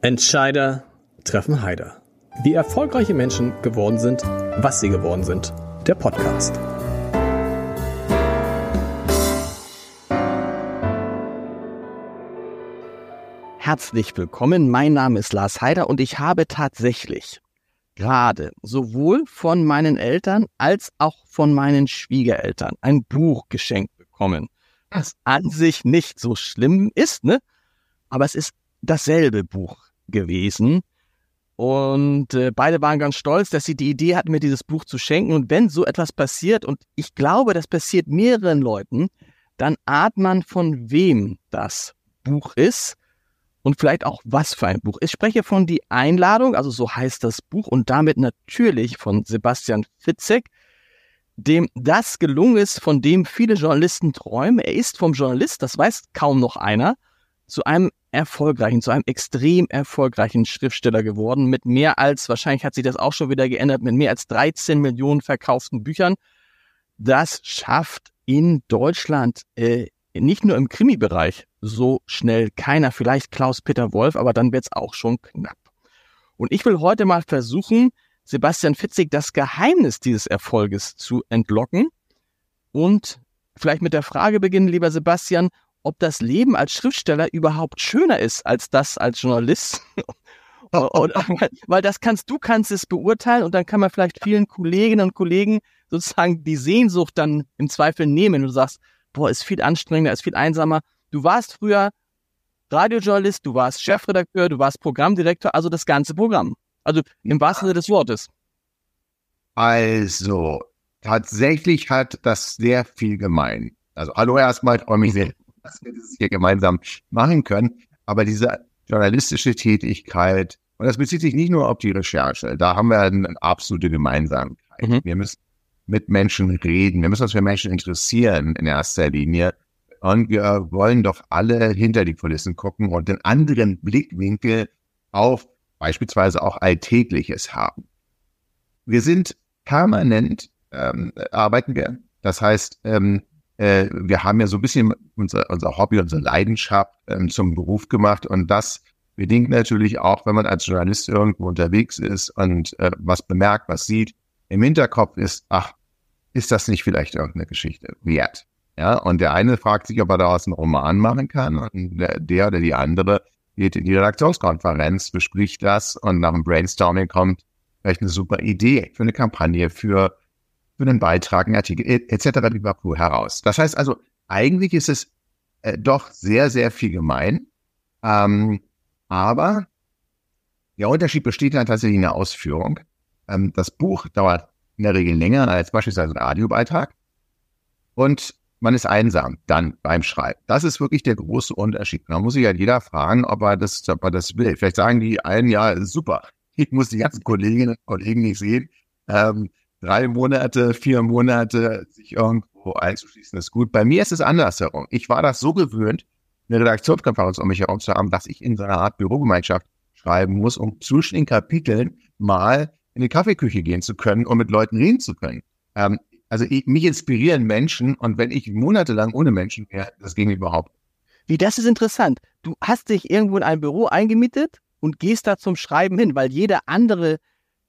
Entscheider treffen Heider. Wie erfolgreiche Menschen geworden sind, was sie geworden sind. Der Podcast. Herzlich willkommen, mein Name ist Lars Heider und ich habe tatsächlich gerade sowohl von meinen Eltern als auch von meinen Schwiegereltern ein Buch geschenkt bekommen, das an sich nicht so schlimm ist, ne? Aber es ist dasselbe Buch gewesen. Und äh, beide waren ganz stolz, dass sie die Idee hatten, mir dieses Buch zu schenken. Und wenn so etwas passiert, und ich glaube, das passiert mehreren Leuten, dann ahnt man, von wem das Buch ist und vielleicht auch was für ein Buch. Ich spreche von Die Einladung, also so heißt das Buch, und damit natürlich von Sebastian Fitzek, dem das gelungen ist, von dem viele Journalisten träumen. Er ist vom Journalist, das weiß kaum noch einer, zu einem erfolgreichen, zu einem extrem erfolgreichen Schriftsteller geworden, mit mehr als, wahrscheinlich hat sich das auch schon wieder geändert, mit mehr als 13 Millionen verkauften Büchern. Das schafft in Deutschland äh, nicht nur im Krimi-Bereich so schnell keiner, vielleicht Klaus-Peter Wolf, aber dann wird's auch schon knapp. Und ich will heute mal versuchen, Sebastian Fitzig das Geheimnis dieses Erfolges zu entlocken und vielleicht mit der Frage beginnen, lieber Sebastian, ob das Leben als Schriftsteller überhaupt schöner ist als das als Journalist. Oder, weil das kannst du kannst es beurteilen und dann kann man vielleicht vielen Kolleginnen und Kollegen sozusagen die Sehnsucht dann im Zweifel nehmen. Du sagst, boah, ist viel anstrengender, ist viel einsamer. Du warst früher Radiojournalist, du warst Chefredakteur, du warst Programmdirektor, also das ganze Programm. Also im wahrsten Sinne des Wortes. Also, tatsächlich hat das sehr viel gemein. Also, hallo erstmal, ich freue mich sehr, dass wir das hier gemeinsam machen können. Aber diese journalistische Tätigkeit, und das bezieht sich nicht nur auf die Recherche, da haben wir eine absolute Gemeinsamkeit. Mhm. Wir müssen mit Menschen reden, wir müssen uns für Menschen interessieren in erster Linie. Und wir wollen doch alle hinter die Kulissen gucken und den anderen Blickwinkel auf beispielsweise auch Alltägliches haben. Wir sind permanent, ähm, arbeiten wir. Das heißt, ähm, äh, wir haben ja so ein bisschen unser, unser Hobby, unsere Leidenschaft ähm, zum Beruf gemacht und das bedingt natürlich auch, wenn man als Journalist irgendwo unterwegs ist und äh, was bemerkt, was sieht, im Hinterkopf ist, ach, ist das nicht vielleicht irgendeine Geschichte wert? Ja, und der eine fragt sich, ob er daraus einen Roman machen kann und der, der oder die andere geht in die Redaktionskonferenz, bespricht das und nach dem Brainstorming kommt vielleicht eine super Idee für eine Kampagne, für für einen Beitrag, einen Artikel etc. heraus. Das heißt also, eigentlich ist es äh, doch sehr, sehr viel gemein. Ähm, aber der Unterschied besteht dann tatsächlich in der Ausführung. Ähm, das Buch dauert in der Regel länger als beispielsweise ein Radiobeitrag. Und man ist einsam dann beim Schreiben. Das ist wirklich der große Unterschied. Da muss sich ja jeder fragen, ob er das, ob er das will. Vielleicht sagen die einen, ja, super. Ich muss die ganzen Kolleginnen und Kollegen nicht sehen. Ähm, drei Monate, vier Monate sich irgendwo einzuschließen, ist gut. Bei mir ist es andersherum. Ich war das so gewöhnt, eine Redaktionskonferenz um mich herum zu haben, dass ich in so einer Art Bürogemeinschaft schreiben muss, um zwischen den Kapiteln mal in die Kaffeeküche gehen zu können und mit Leuten reden zu können. Ähm, also ich, mich inspirieren Menschen und wenn ich monatelang ohne Menschen wäre, das ging überhaupt. Wie, das ist interessant. Du hast dich irgendwo in ein Büro eingemietet und gehst da zum Schreiben hin, weil jeder andere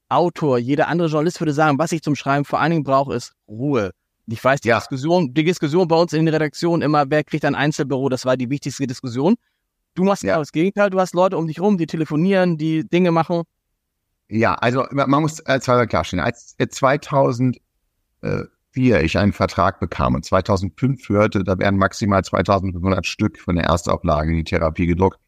Autor, jeder andere Journalist würde sagen, was ich zum Schreiben vor allen Dingen brauche, ist Ruhe. Ich weiß, die ja. Diskussion, die Diskussion bei uns in den Redaktionen immer, wer kriegt ein Einzelbüro, das war die wichtigste Diskussion. Du machst ja das Gegenteil, du hast Leute um dich rum, die telefonieren, die Dinge machen. Ja, also man muss äh, zwei klarstellen. Als 2004 äh, ich einen Vertrag bekam und 2005 hörte, da werden maximal 2500 Stück von der Erstauflage in die Therapie gedruckt,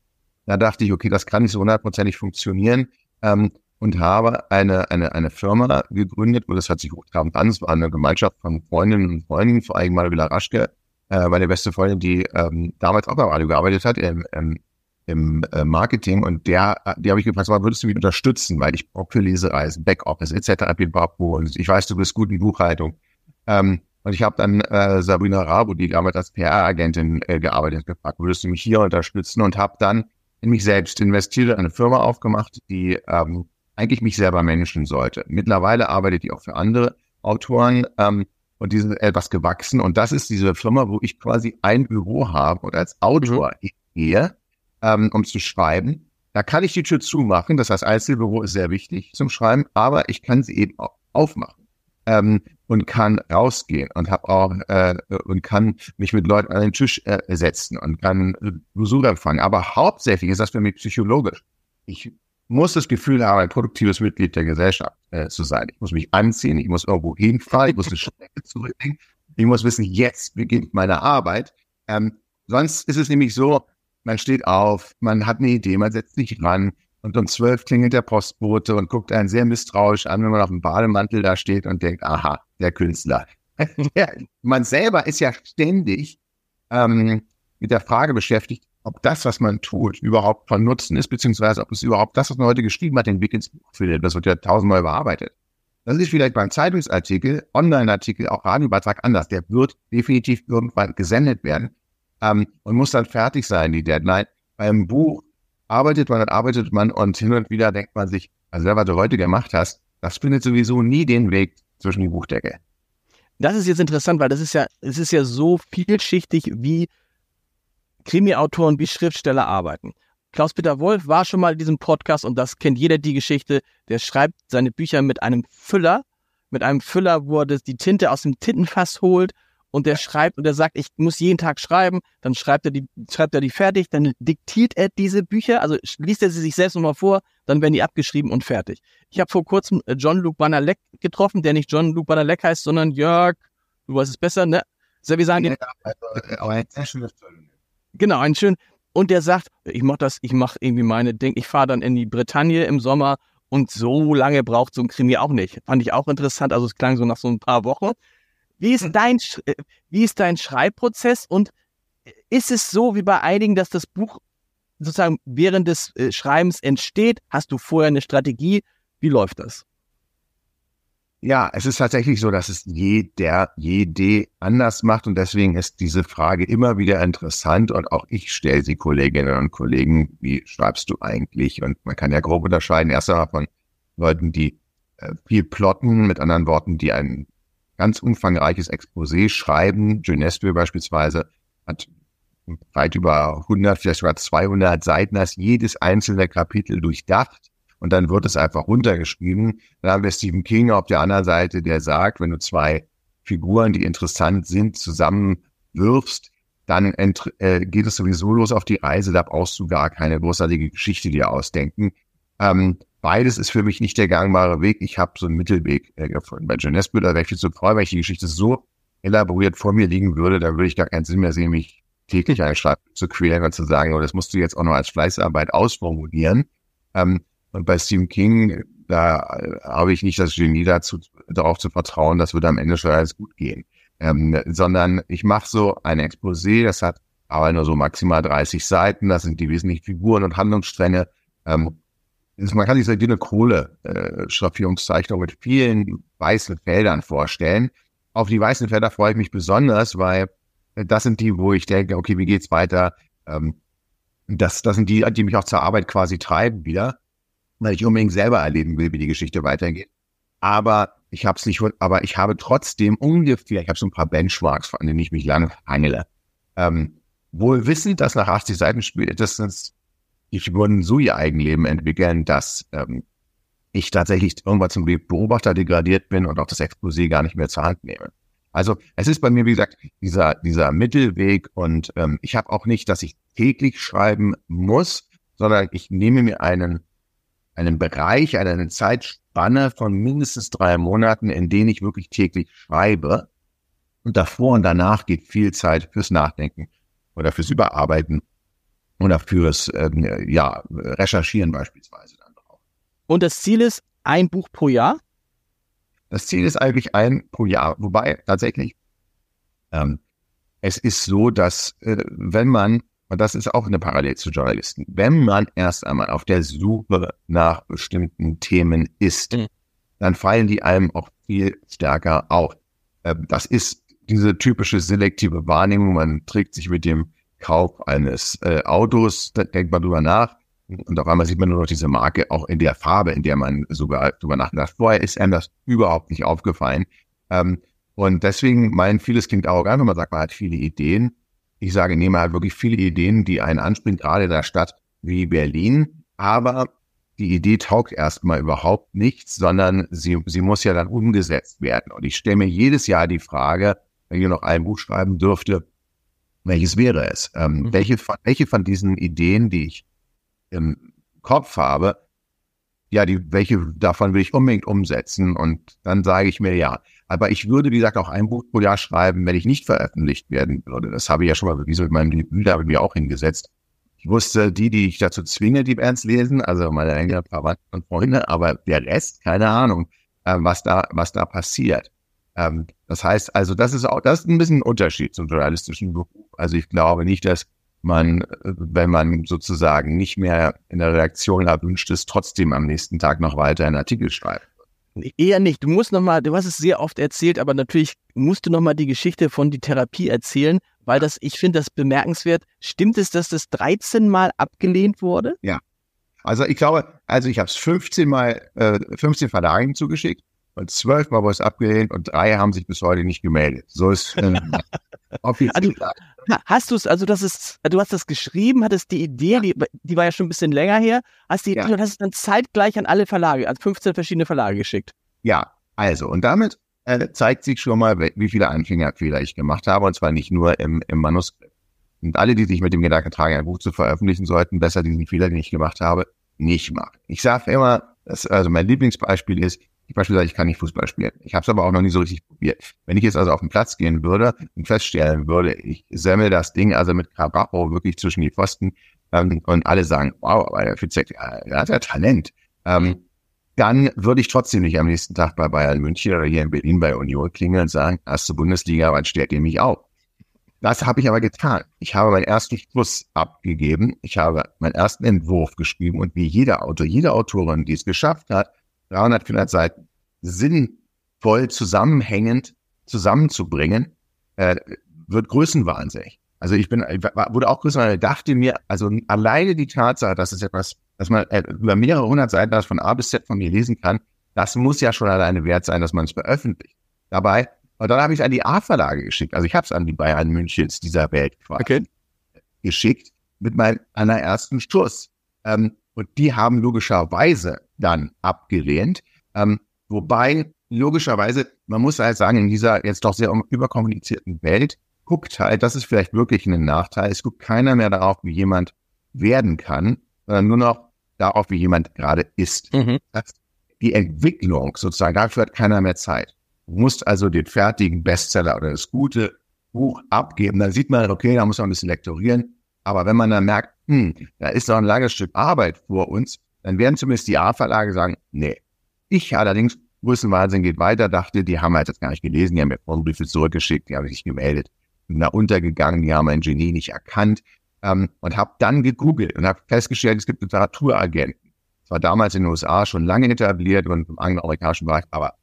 da dachte ich, okay, das kann nicht so hundertprozentig funktionieren. Ähm, und habe eine, eine, eine Firma gegründet, wo das hat sich hochtrabend an. Es war eine Gemeinschaft von Freundinnen und Freunden, vor allem Manuela Raschke, äh, meine beste Freundin, die ähm, damals auch beim Radio gearbeitet hat, im, im, im äh, Marketing. Und der, die habe ich gefragt, würdest du mich unterstützen? Weil ich brauche für Lesereisen, Backoffice etc. Und ich weiß, du bist gut in Buchhaltung. Ähm, und ich habe dann äh, Sabrina Rabo, die damals als PR-Agentin äh, gearbeitet hat, gefragt, würdest du mich hier unterstützen? Und habe dann in mich selbst investiert, eine Firma aufgemacht, die ähm, eigentlich mich selber managen sollte. Mittlerweile arbeitet die auch für andere Autoren ähm, und die sind etwas gewachsen. Und das ist diese Firma, wo ich quasi ein Büro habe und als Autor mhm. gehe, ähm, um zu schreiben. Da kann ich die Tür zumachen. Das heißt, Einzelbüro ist sehr wichtig zum Schreiben, aber ich kann sie eben auch aufmachen ähm, und kann rausgehen und habe auch äh, und kann mich mit Leuten an den Tisch äh, setzen und kann äh, Besuch empfangen. Aber hauptsächlich ist das für mich psychologisch. Ich muss das Gefühl haben, ein produktives Mitglied der Gesellschaft äh, zu sein. Ich muss mich anziehen, ich muss irgendwo hinfahren, ich muss eine Strecke zurücklegen. Ich muss wissen, jetzt beginnt meine Arbeit. Ähm, sonst ist es nämlich so, man steht auf, man hat eine Idee, man setzt sich ran und um zwölf klingelt der Postbote und guckt einen sehr misstrauisch an, wenn man auf dem Bademantel da steht und denkt, aha, der Künstler. man selber ist ja ständig ähm, mit der Frage beschäftigt, ob das, was man tut, überhaupt von Nutzen ist, beziehungsweise ob es überhaupt das, was man heute geschrieben hat, den Weg ins Buch findet. Das wird ja tausendmal bearbeitet. Das ist vielleicht beim Zeitungsartikel, Online-Artikel, auch Radiobeitrag anders. Der wird definitiv irgendwann gesendet werden ähm, und muss dann fertig sein, die Deadline. Beim Buch arbeitet man und arbeitet man und hin und wieder denkt man sich, also was du heute gemacht hast, das findet sowieso nie den Weg zwischen die Buchdecke. Das ist jetzt interessant, weil das ist ja, es ist ja so vielschichtig, wie Krimi-Autoren, wie Schriftsteller arbeiten. Klaus-Peter Wolf war schon mal in diesem Podcast und das kennt jeder die Geschichte. Der schreibt seine Bücher mit einem Füller, mit einem Füller, wo er die Tinte aus dem Tintenfass holt und der schreibt und er sagt, ich muss jeden Tag schreiben, dann schreibt er die, schreibt er die fertig, dann diktiert er diese Bücher, also liest er sie sich selbst nochmal vor, dann werden die abgeschrieben und fertig. Ich habe vor kurzem äh, John Luke Banalek getroffen, der nicht John Luke Banalek heißt, sondern Jörg, du weißt es besser, ne? So, wir sagen ja, also, aber ein sehr schönes Genau, ein schön. Und der sagt, ich mach das, ich mach irgendwie meine Ding, ich fahre dann in die Bretagne im Sommer und so lange braucht so ein Krimi auch nicht. Fand ich auch interessant, also es klang so nach so ein paar Wochen. Wie ist dein, äh, wie ist dein Schreibprozess und ist es so wie bei einigen, dass das Buch sozusagen während des äh, Schreibens entsteht? Hast du vorher eine Strategie? Wie läuft das? Ja, es ist tatsächlich so, dass es jeder, jede anders macht und deswegen ist diese Frage immer wieder interessant und auch ich stelle sie Kolleginnen und Kollegen, wie schreibst du eigentlich? Und man kann ja grob unterscheiden, erst einmal von Leuten, die äh, viel plotten, mit anderen Worten, die einen ganz umfangreiches Exposé schreiben. Genesve beispielsweise hat weit über 100, vielleicht sogar 200 Seiten, das jedes einzelne Kapitel durchdacht und dann wird es einfach runtergeschrieben. Dann haben wir Stephen King auf der anderen Seite, der sagt, wenn du zwei Figuren, die interessant sind, zusammenwirfst, dann äh, geht es sowieso los auf die Reise, da brauchst du gar keine großartige Geschichte dir ausdenken. Ähm, Beides ist für mich nicht der gangbare Weg. Ich habe so einen Mittelweg äh, gefunden. Bei John Nesbitt wäre ich viel zu treu, weil ich die Geschichte so elaboriert vor mir liegen würde, da würde ich gar keinen Sinn mehr sehen, mich täglich einen Schreibtisch zu quälen und zu sagen, oh, das musst du jetzt auch noch als Fleißarbeit ausformulieren. Ähm, und bei Stephen King, da äh, habe ich nicht das Genie dazu, darauf zu vertrauen, das würde am Ende schon alles gut gehen. Ähm, sondern ich mache so ein Exposé, das hat aber nur so maximal 30 Seiten, das sind die wesentlichen Figuren und Handlungsstränge. Ähm, man kann sich so eine Kohle-Schraffierungszeichnung äh, mit vielen weißen Feldern vorstellen. Auf die weißen Felder freue ich mich besonders, weil das sind die, wo ich denke, okay, wie geht's weiter? Ähm, das, das sind die, die mich auch zur Arbeit quasi treiben wieder, weil ich unbedingt selber erleben will, wie die Geschichte weitergeht. Aber ich habe es nicht, aber ich habe trotzdem ungefähr, ich habe so ein paar Benchmarks, an denen ich mich lange hangele. Ähm, wohl wissend, dass nach 80 Seiten spätestens die Figuren so ihr Eigenleben entwickeln, dass ähm, ich tatsächlich irgendwann zum Beobachter degradiert bin und auch das Exposé gar nicht mehr zur Hand nehme. Also es ist bei mir, wie gesagt, dieser, dieser Mittelweg und ähm, ich habe auch nicht, dass ich täglich schreiben muss, sondern ich nehme mir einen, einen Bereich, eine Zeitspanne von mindestens drei Monaten, in denen ich wirklich täglich schreibe. Und davor und danach geht viel Zeit fürs Nachdenken oder fürs Überarbeiten oder fürs ähm, ja, Recherchieren beispielsweise dann drauf. Und das Ziel ist ein Buch pro Jahr? Das Ziel ist eigentlich ein pro Jahr, wobei tatsächlich ähm, es ist so, dass äh, wenn man, und das ist auch eine Parallel zu Journalisten, wenn man erst einmal auf der Suche nach bestimmten Themen ist, mhm. dann fallen die einem auch viel stärker auf. Äh, das ist diese typische selektive Wahrnehmung, man trägt sich mit dem Kauf eines äh, Autos, da denkt man drüber nach. Und auf einmal sieht man nur noch diese Marke auch in der Farbe, in der man sogar drüber nachdenkt. Vorher ist einem das überhaupt nicht aufgefallen. Ähm, und deswegen mein vieles klingt arrogant, wenn man sagt, man hat viele Ideen. Ich sage, nehme halt wirklich viele Ideen, die einen anspricht, gerade in einer Stadt wie Berlin. aber die Idee taugt erstmal überhaupt nichts, sondern sie, sie muss ja dann umgesetzt werden. Und ich stelle mir jedes Jahr die Frage, wenn ich noch ein Buch schreiben dürfte, welches wäre es? Ähm, mhm. welche, von, welche von diesen Ideen, die ich im Kopf habe, ja, die, welche davon will ich unbedingt umsetzen? Und dann sage ich mir ja. Aber ich würde, wie gesagt, auch ein Buch pro Jahr schreiben, wenn ich nicht veröffentlicht werden würde. Das habe ich ja schon mal bewiesen mit meinem Debüt, da habe ich mir auch hingesetzt. Ich wusste, die, die ich dazu zwinge, die werden es lesen, also meine engeren Verwandten und Freunde, aber der Rest, keine Ahnung, äh, was da, was da passiert. Ähm, das heißt, also das ist auch, das ist ein bisschen ein Unterschied zum journalistischen Beruf. Also ich glaube nicht, dass man, wenn man sozusagen nicht mehr in der Redaktion erwünscht ist, trotzdem am nächsten Tag noch weiter einen Artikel schreibt. Eher nicht. Du musst nochmal, du hast es sehr oft erzählt, aber natürlich musst du nochmal die Geschichte von die Therapie erzählen, weil das, ich finde das bemerkenswert. Stimmt es, dass das 13 Mal abgelehnt wurde? Ja. Also ich glaube, also ich habe es 15 Mal, äh, 15 Verlagen zugeschickt und 12 Mal wurde es abgelehnt und drei haben sich bis heute nicht gemeldet. So ist äh, offiziell. Also, Hast du es, also das ist, du hast das geschrieben, hattest die Idee, die, die war ja schon ein bisschen länger her, hast die Idee ja. und hast es dann zeitgleich an alle Verlage, an 15 verschiedene Verlage geschickt. Ja, also und damit äh, zeigt sich schon mal, wie viele Anfängerfehler ich gemacht habe und zwar nicht nur im, im Manuskript. Und alle, die sich mit dem Gedanken tragen, ein Buch zu veröffentlichen, sollten besser diesen Fehler, den ich gemacht habe, nicht machen. Ich sage immer, dass, also mein Lieblingsbeispiel ist, ich beispielsweise, ich kann nicht Fußball spielen. Ich habe es aber auch noch nie so richtig probiert. Wenn ich jetzt also auf den Platz gehen würde und feststellen würde, ich semmel das Ding also mit Cabracho wirklich zwischen die Pfosten ähm, und alle sagen, wow, aber der Fitzek, der hat ja Talent. Ähm, dann würde ich trotzdem nicht am nächsten Tag bei Bayern München oder hier in Berlin bei Union klingeln und sagen, erste Bundesliga, wann stellt ihr mich auf? Das habe ich aber getan. Ich habe meinen ersten Schluss abgegeben. Ich habe meinen ersten Entwurf geschrieben und wie jeder Autor, jede Autorin, die es geschafft hat, 300, 400 Seiten sinnvoll zusammenhängend zusammenzubringen, äh, wird größenwahnsinnig. Also ich bin, ich wurde auch größenwahnsinnig, dachte mir, also alleine die Tatsache, dass es etwas, dass man äh, über mehrere hundert Seiten das von A bis Z von mir lesen kann, das muss ja schon alleine wert sein, dass man es veröffentlicht. Dabei, und dann habe ich es an die A-Verlage geschickt. Also ich habe es an die Bayern Münchens dieser Welt quasi okay. geschickt mit meinem allerersten Schuss. Ähm, und die haben logischerweise dann abgelehnt. Ähm, wobei logischerweise, man muss halt sagen, in dieser jetzt doch sehr überkommunizierten Welt guckt halt, das ist vielleicht wirklich ein Nachteil, es guckt keiner mehr darauf, wie jemand werden kann, sondern nur noch darauf, wie jemand gerade ist. Mhm. die Entwicklung sozusagen, dafür hat keiner mehr Zeit. Du musst also den fertigen Bestseller oder das gute Buch abgeben. Dann sieht man, okay, da muss man ein bisschen lektorieren. Aber wenn man dann merkt, hm, da ist noch ein langes Stück Arbeit vor uns, dann werden zumindest die A-Verlage sagen, nee. Ich allerdings, Größenwahnsinn geht weiter, dachte, die haben halt das gar nicht gelesen, die haben mir Briefe zurückgeschickt, die haben sich gemeldet, bin da untergegangen, die haben mein Genie nicht erkannt ähm, und habe dann gegoogelt und habe festgestellt, es gibt Literaturagenten. Das war damals in den USA schon lange etabliert und im angloamerikanischen Bereich, aber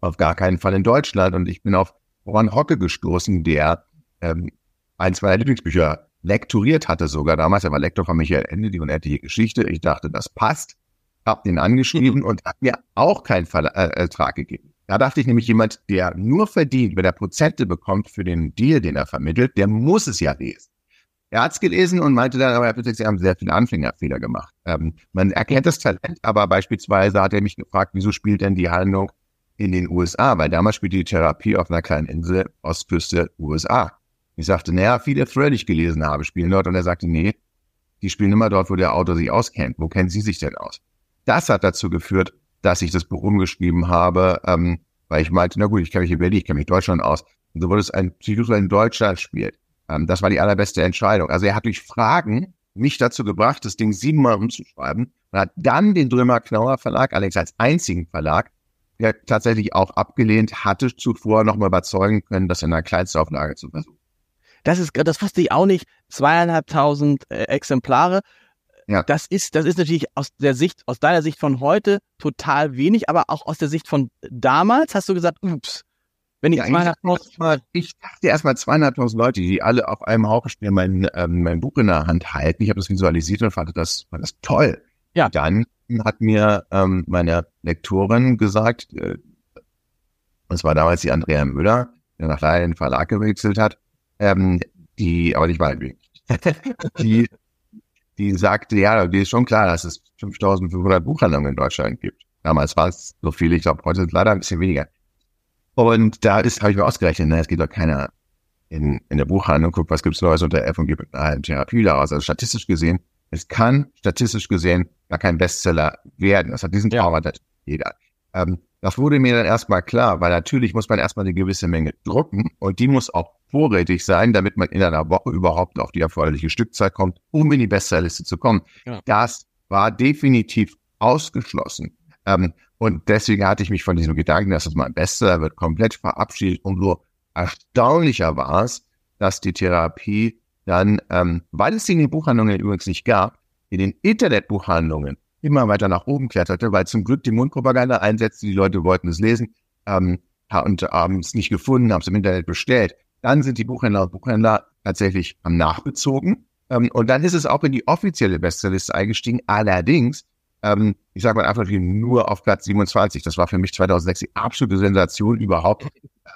auf gar keinen Fall in Deutschland. Und ich bin auf Ron Hocke gestoßen, der ähm, eins meiner Lieblingsbücher lektoriert hatte sogar damals. Er war Lektor von Michael Ende, die unendliche Geschichte. Ich dachte, das passt. Hab den angeschrieben und hat mir auch keinen Ver äh, Ertrag gegeben. Da dachte ich nämlich, jemand, der nur verdient, wenn er Prozente bekommt für den Deal, den er vermittelt, der muss es ja lesen. Er hat es gelesen und meinte dann, aber Herr Fitzek, Sie haben sehr viele Anfängerfehler gemacht. Ähm, man erkennt das Talent, aber beispielsweise hat er mich gefragt, wieso spielt denn die Handlung in den USA? Weil damals spielt die Therapie auf einer kleinen Insel, Ostküste USA. Ich sagte, naja, viele Thread, die ich gelesen habe, spielen dort. Und er sagte, nee, die spielen immer dort, wo der Autor sich auskennt. Wo kennen Sie sich denn aus? Das hat dazu geführt, dass ich das Buch umgeschrieben habe, ähm, weil ich meinte, na gut, ich kenne mich in Berlin, ich kenne mich Deutschland aus. Und so wurde es ein Psychologe in Deutschland spielt. Ähm, das war die allerbeste Entscheidung. Also er hat durch Fragen mich dazu gebracht, das Ding siebenmal umzuschreiben und hat dann den Drömer Knauer Verlag, allerdings als einzigen Verlag, der tatsächlich auch abgelehnt hatte, zuvor nochmal überzeugen können, das in einer Kleinstauflage zu versuchen. Das ist, das wusste ich auch nicht. Zweieinhalbtausend äh, Exemplare. Ja. Das ist, das ist natürlich aus der Sicht, aus deiner Sicht von heute total wenig, aber auch aus der Sicht von damals hast du gesagt, ups, wenn ich ja, zweieinhalbtausend. Ich dachte erstmal zweieinhalbtausend Leute, die alle auf einem Hauch stehen, mein, ähm, mein Buch in der Hand halten. Ich habe das visualisiert und fand das, fand das toll. Ja. Dann hat mir ähm, meine Lektorin gesagt, äh, das war damals die Andrea Müller, der nach leider den Verlag gewechselt hat, ähm, die, aber nicht weit die, die sagte, ja, die ist schon klar, dass es 5500 Buchhandlungen in Deutschland gibt. Damals war es so viel, ich glaube, heute ist es leider ein bisschen weniger. Und da ist, habe ich mir ausgerechnet, ne, es geht doch keiner in, in der Buchhandlung, guckt, was gibt's Neues unter F und gibt eine Therapie daraus. Also statistisch gesehen, es kann statistisch gesehen gar kein Bestseller werden. Das hat diesen Ja. Traum hat jeder. Ähm, das wurde mir dann erstmal klar, weil natürlich muss man erstmal eine gewisse Menge drucken und die muss auch vorrätig sein, damit man in einer Woche überhaupt auf die erforderliche Stückzahl kommt, um in die Bestsellerliste zu kommen. Genau. Das war definitiv ausgeschlossen. Ähm, und deswegen hatte ich mich von diesem Gedanken, dass es mal ein Bestseller wird, komplett verabschiedet. Umso erstaunlicher war es, dass die Therapie dann, ähm, weil es sie in den Buchhandlungen übrigens nicht gab, in den Internetbuchhandlungen immer weiter nach oben kletterte, weil zum Glück die Mundpropaganda einsetzte, die Leute wollten es lesen ähm, und haben es nicht gefunden, haben es im Internet bestellt. Dann sind die Buchhändler und Buchhändler tatsächlich am Nachbezogen. Ähm, und dann ist es auch in die offizielle Bestsellerliste eingestiegen. Allerdings, ähm, ich sage mal einfach nur auf Platz 27. Das war für mich 2006 die absolute Sensation überhaupt.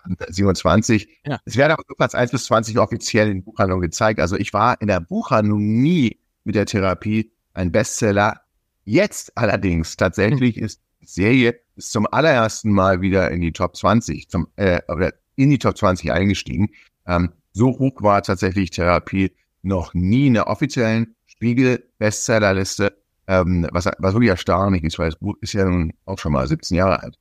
Ähm, 27. Ja. Es werden aber nur Platz 1 bis 20 offiziell in Buchhandlungen gezeigt. Also ich war in der Buchhandlung nie mit der Therapie ein Bestseller. Jetzt allerdings tatsächlich ist Serie ist zum allerersten Mal wieder in die Top 20, zum, äh, oder in die Top 20 eingestiegen. Ähm, so hoch war tatsächlich Therapie noch nie in der offiziellen Spiegel-Bestsellerliste, ähm, was, was wirklich erstaunlich ist, weil das Buch ist ja nun auch schon mal 17 Jahre alt.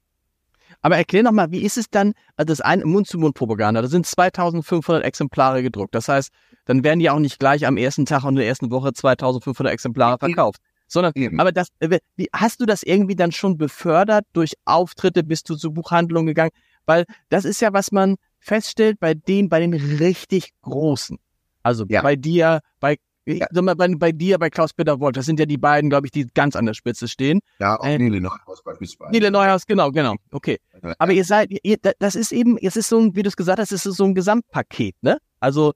Aber erklär noch mal, wie ist es dann, also das eine Mund-zu-Mund-Propaganda, da sind 2500 Exemplare gedruckt. Das heißt, dann werden die auch nicht gleich am ersten Tag und in der ersten Woche 2500 Exemplare verkauft. Sondern, Eben. aber das, äh, wie, hast du das irgendwie dann schon befördert durch Auftritte, bist du zur Buchhandlung gegangen? Weil das ist ja, was man feststellt bei den, bei den richtig Großen. Also Ja. bei dir, bei, Ja. sag mal, bei, bei dir, bei Klaus-Peter Wolf, das sind ja die beiden, glaube ich, die ganz an der Spitze stehen. Ja, auch Äh, Nele Neuhaus beispielsweise. Nele Neuhaus, genau, genau, okay. Aber ihr seid, ihr, da- das ist eben, es ist so ein, wie du es gesagt hast, es ist so ein Gesamtpaket, ne? Also,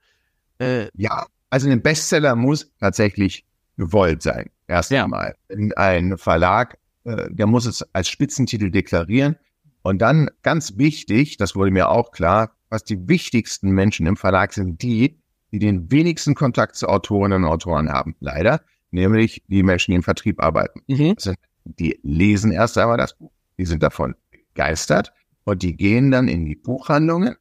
äh, Ja, also ein Bestseller muss tatsächlich gewollt sein. Erst Ja. einmal. Wenn ein Verlag, äh, der muss es als Spitzentitel deklarieren. Und dann ganz wichtig, das wurde mir auch klar, was die wichtigsten Menschen im Verlag sind die, die den wenigsten Kontakt zu Autorinnen und Autoren haben. Leider. Nämlich die Menschen, die im Vertrieb arbeiten. mhm. Die lesen erst einmal das Buch. Die sind davon begeistert und die gehen dann in die Buchhandlungen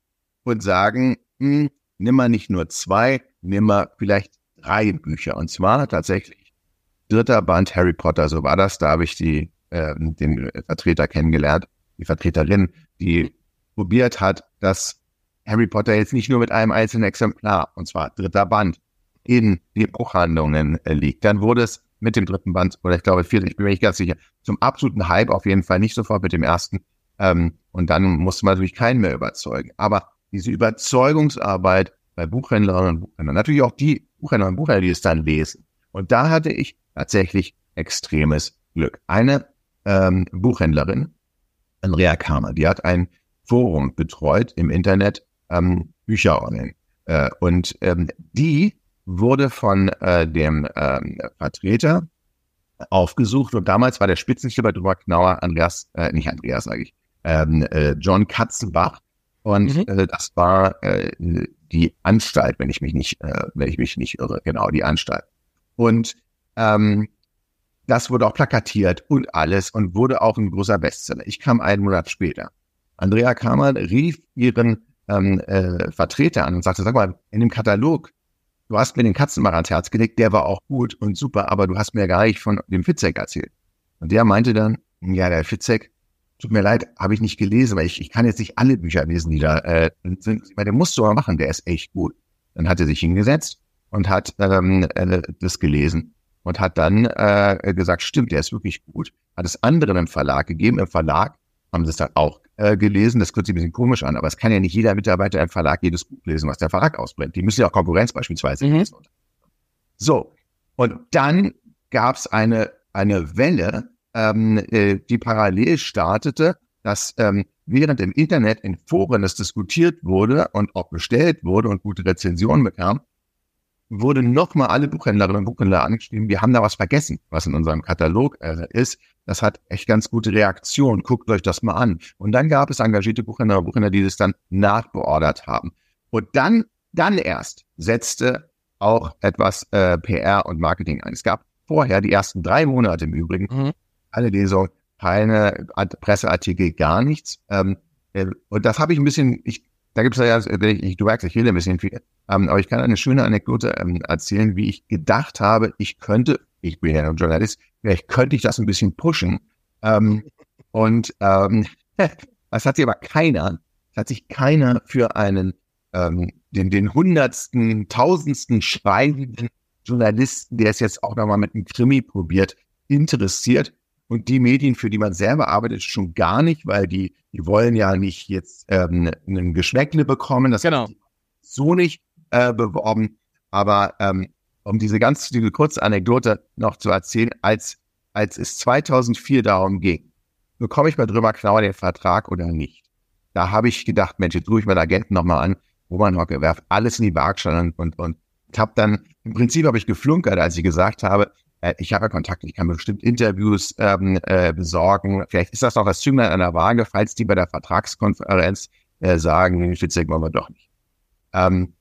und sagen, hm, nimm mal nicht nur zwei, nimm mal vielleicht drei Bücher. Und zwar tatsächlich dritter Band Harry Potter, so war das. Da habe ich die, ähm, den Vertreter kennengelernt, die Vertreterin, die probiert hat, dass Harry Potter jetzt nicht nur mit einem einzelnen Exemplar, und zwar dritter Band, in die Buchhandlungen äh, liegt. Dann wurde es mit dem dritten Band, oder ich glaube vierten, ich bin mir nicht ganz sicher, zum absoluten Hype auf jeden Fall, nicht sofort mit dem ersten. Ähm, und dann musste man natürlich keinen mehr überzeugen. Aber diese Überzeugungsarbeit bei Buchhändlerinnen und Buchhändlern, natürlich auch die Buchhändlerinnen und Buchhändler, die es dann lesen. Und da hatte ich tatsächlich extremes Glück. Eine ähm, Buchhändlerin, Andrea Kramer, die hat ein Forum betreut im Internet, ähm, Bücherorgeln. Äh, und ähm, die wurde von äh, dem ähm, Vertreter aufgesucht und damals war der Spitzenschipper drüber Knauer Andreas, äh, nicht Andreas sage ich, ähm, äh, John Katzenbach und Mhm. äh, das war äh, die Anstalt, wenn ich mich nicht, äh, wenn ich mich nicht irre, genau die Anstalt. Und ähm, das wurde auch plakatiert und alles und wurde auch ein großer Bestseller. Ich kam einen Monat später. Andrea Kamer rief ihren ähm, äh, Vertreter an und sagte, sag mal, in dem Katalog, du hast mir den Katzenmacher ans Herz gelegt, der war auch gut und super, aber du hast mir gar nicht von dem Fitzek erzählt. Und der meinte dann, ja, der Fitzek, tut mir leid, habe ich nicht gelesen, weil ich, ich kann jetzt nicht alle Bücher lesen, die da äh, sind. Ich meine, den musst du mal machen, der ist echt gut. Dann hat er sich hingesetzt und hat ähm, äh, das gelesen und hat dann äh, gesagt, stimmt, der ist wirklich gut. Hat es anderen im Verlag gegeben. Im Verlag haben sie es dann auch äh, gelesen. Das hört sich ein bisschen komisch an, aber es kann ja nicht jeder Mitarbeiter im Verlag jedes Buch lesen, was der Verlag ausbrennt. Die müssen ja auch Konkurrenz beispielsweise Mhm. lesen. So, und dann gab es eine, eine Welle, ähm, äh, die parallel startete, dass ähm, während im Internet in Foren es diskutiert wurde und auch bestellt wurde und gute Rezensionen bekam, wurde nochmal alle Buchhändlerinnen und Buchhändler angeschrieben, wir haben da was vergessen, was in unserem Katalog äh, ist. Das hat echt ganz gute Reaktion. Guckt euch das mal an. Und dann gab es engagierte Buchhändler und Buchhändler, die das dann nachbeordert haben. Und dann, dann erst setzte auch etwas äh, PR und Marketing ein. Es gab vorher die ersten drei Monate im Übrigen mhm. Alle Lesungen, keine Presseartikel, gar nichts. Ähm, äh, und das habe ich ein bisschen, ich, da gibt es ja, ich, du merkst, ich rede ein bisschen viel, ähm, aber ich kann eine schöne Anekdote ähm, erzählen, wie ich gedacht habe, ich könnte, ich bin ja ein Journalist, vielleicht könnte ich das ein bisschen pushen. Ähm, und ähm, das hat sich aber keiner, hat sich keiner für einen ähm, den, den hundertsten, tausendsten schreibenden Journalisten, der es jetzt auch nochmal mit einem Krimi probiert, interessiert. Und die Medien, für die man selber arbeitet, schon gar nicht, weil die, die wollen ja nicht jetzt ähm, einen Geschmäckle bekommen. Das genau. so nicht äh, beworben. Aber ähm, um diese ganz diese kurze Anekdote noch zu erzählen, als, als es 2004 darum ging, bekomme ich bei drüber Knauer den Vertrag oder nicht? Da habe ich gedacht, Mensch, jetzt rufe ich meinen Agenten nochmal an, Roman Hocke, werf alles in die Waagschale und, und, und habe dann, im Prinzip habe ich geflunkert, als ich gesagt habe, äh, ich habe ja Kontakt, ich kann bestimmt Interviews ähm, äh, besorgen. Vielleicht ist das noch das Zünglein an der Waage, falls die bei der Vertragskonferenz äh, sagen, den Fitzek wollen wir doch nicht. Ähm,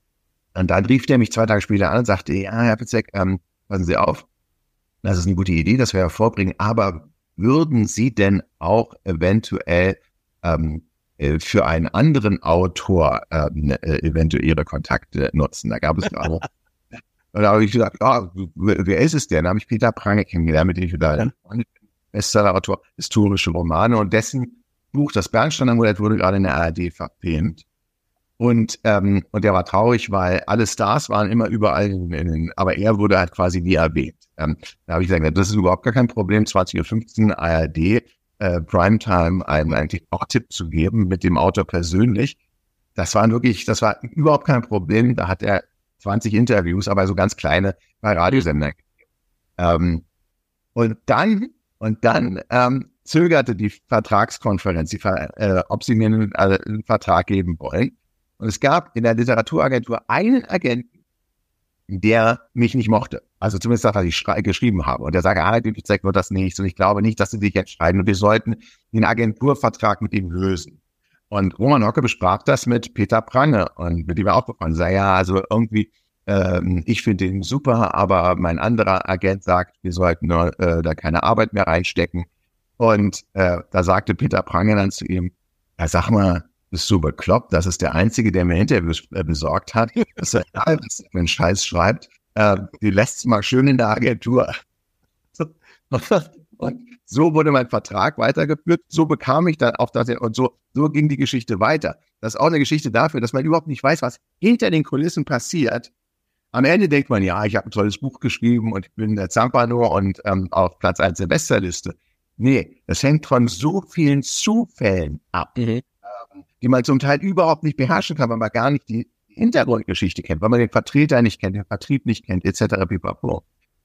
und dann rief der mich zwei Tage später an und sagte, ja, Herr Fitzek, ähm, passen Sie auf, das ist eine gute Idee, das wir hervorbringen, aber würden Sie denn auch eventuell ähm, äh, für einen anderen Autor ähm, äh, eventuell ihre Kontakte nutzen. Da gab es gerade. Und da habe ich gesagt, oh, wer ist es denn? Da habe ich Peter Prange kennengelernt, mit dem ich wieder ja. Bestseller-Autor, historische Romane und dessen Buch, das Bernstein-Amulett, wurde gerade in der ARD verfilmt. Und, ähm, und der war traurig, weil alle Stars waren immer überall, in, in, aber er wurde halt quasi nie erwähnt. Ähm, da habe ich gesagt, das ist überhaupt gar kein Problem, 20.15 Uhr ARD, äh, Primetime einem eigentlich auch Tipp zu geben mit dem Autor persönlich. Das war wirklich, das war überhaupt kein Problem. Da hat er 20 Interviews, aber so ganz kleine bei Radiosendern. Ähm, und dann, und dann ähm, zögerte die Vertragskonferenz, die, äh, ob sie mir einen, äh, einen Vertrag geben wollen. Und es gab in der Literaturagentur einen Agenten, der mich nicht mochte. Also zumindest das, was ich geschrieben habe. Und der sagt, ah, die zeigt nur das nicht. Und ich glaube nicht, dass sie sich entscheiden. Und wir sollten den Agenturvertrag mit ihm lösen. Und Roman Hocke besprach das mit Peter Prange und mit er auch begonnen. Sei ja, also irgendwie, ähm, ich finde den super, aber mein anderer Agent sagt, wir sollten nur, äh, da keine Arbeit mehr reinstecken. Und äh, da sagte Peter Prange dann zu ihm, ja, sag mal, bist du bekloppt? Das ist der Einzige, der mir Interviews äh, besorgt hat. Das ist egal, was er Scheiß schreibt. Äh, die lässt es mal schön in der Agentur. Und so wurde mein Vertrag weitergeführt. So bekam ich dann auch das, und so, so ging die Geschichte weiter. Das ist auch eine Geschichte dafür, dass man überhaupt nicht weiß, was hinter den Kulissen passiert. Am Ende denkt man, ja, ich habe ein tolles Buch geschrieben und ich bin der Zampano und ähm, auf Platz 1 der Bestsellerliste. Nee, das hängt von so vielen Zufällen ab. Mhm die man zum Teil überhaupt nicht beherrschen kann, weil man gar nicht die Hintergrundgeschichte kennt, weil man den Vertreter nicht kennt, den Vertrieb nicht kennt, etc. Pipapo.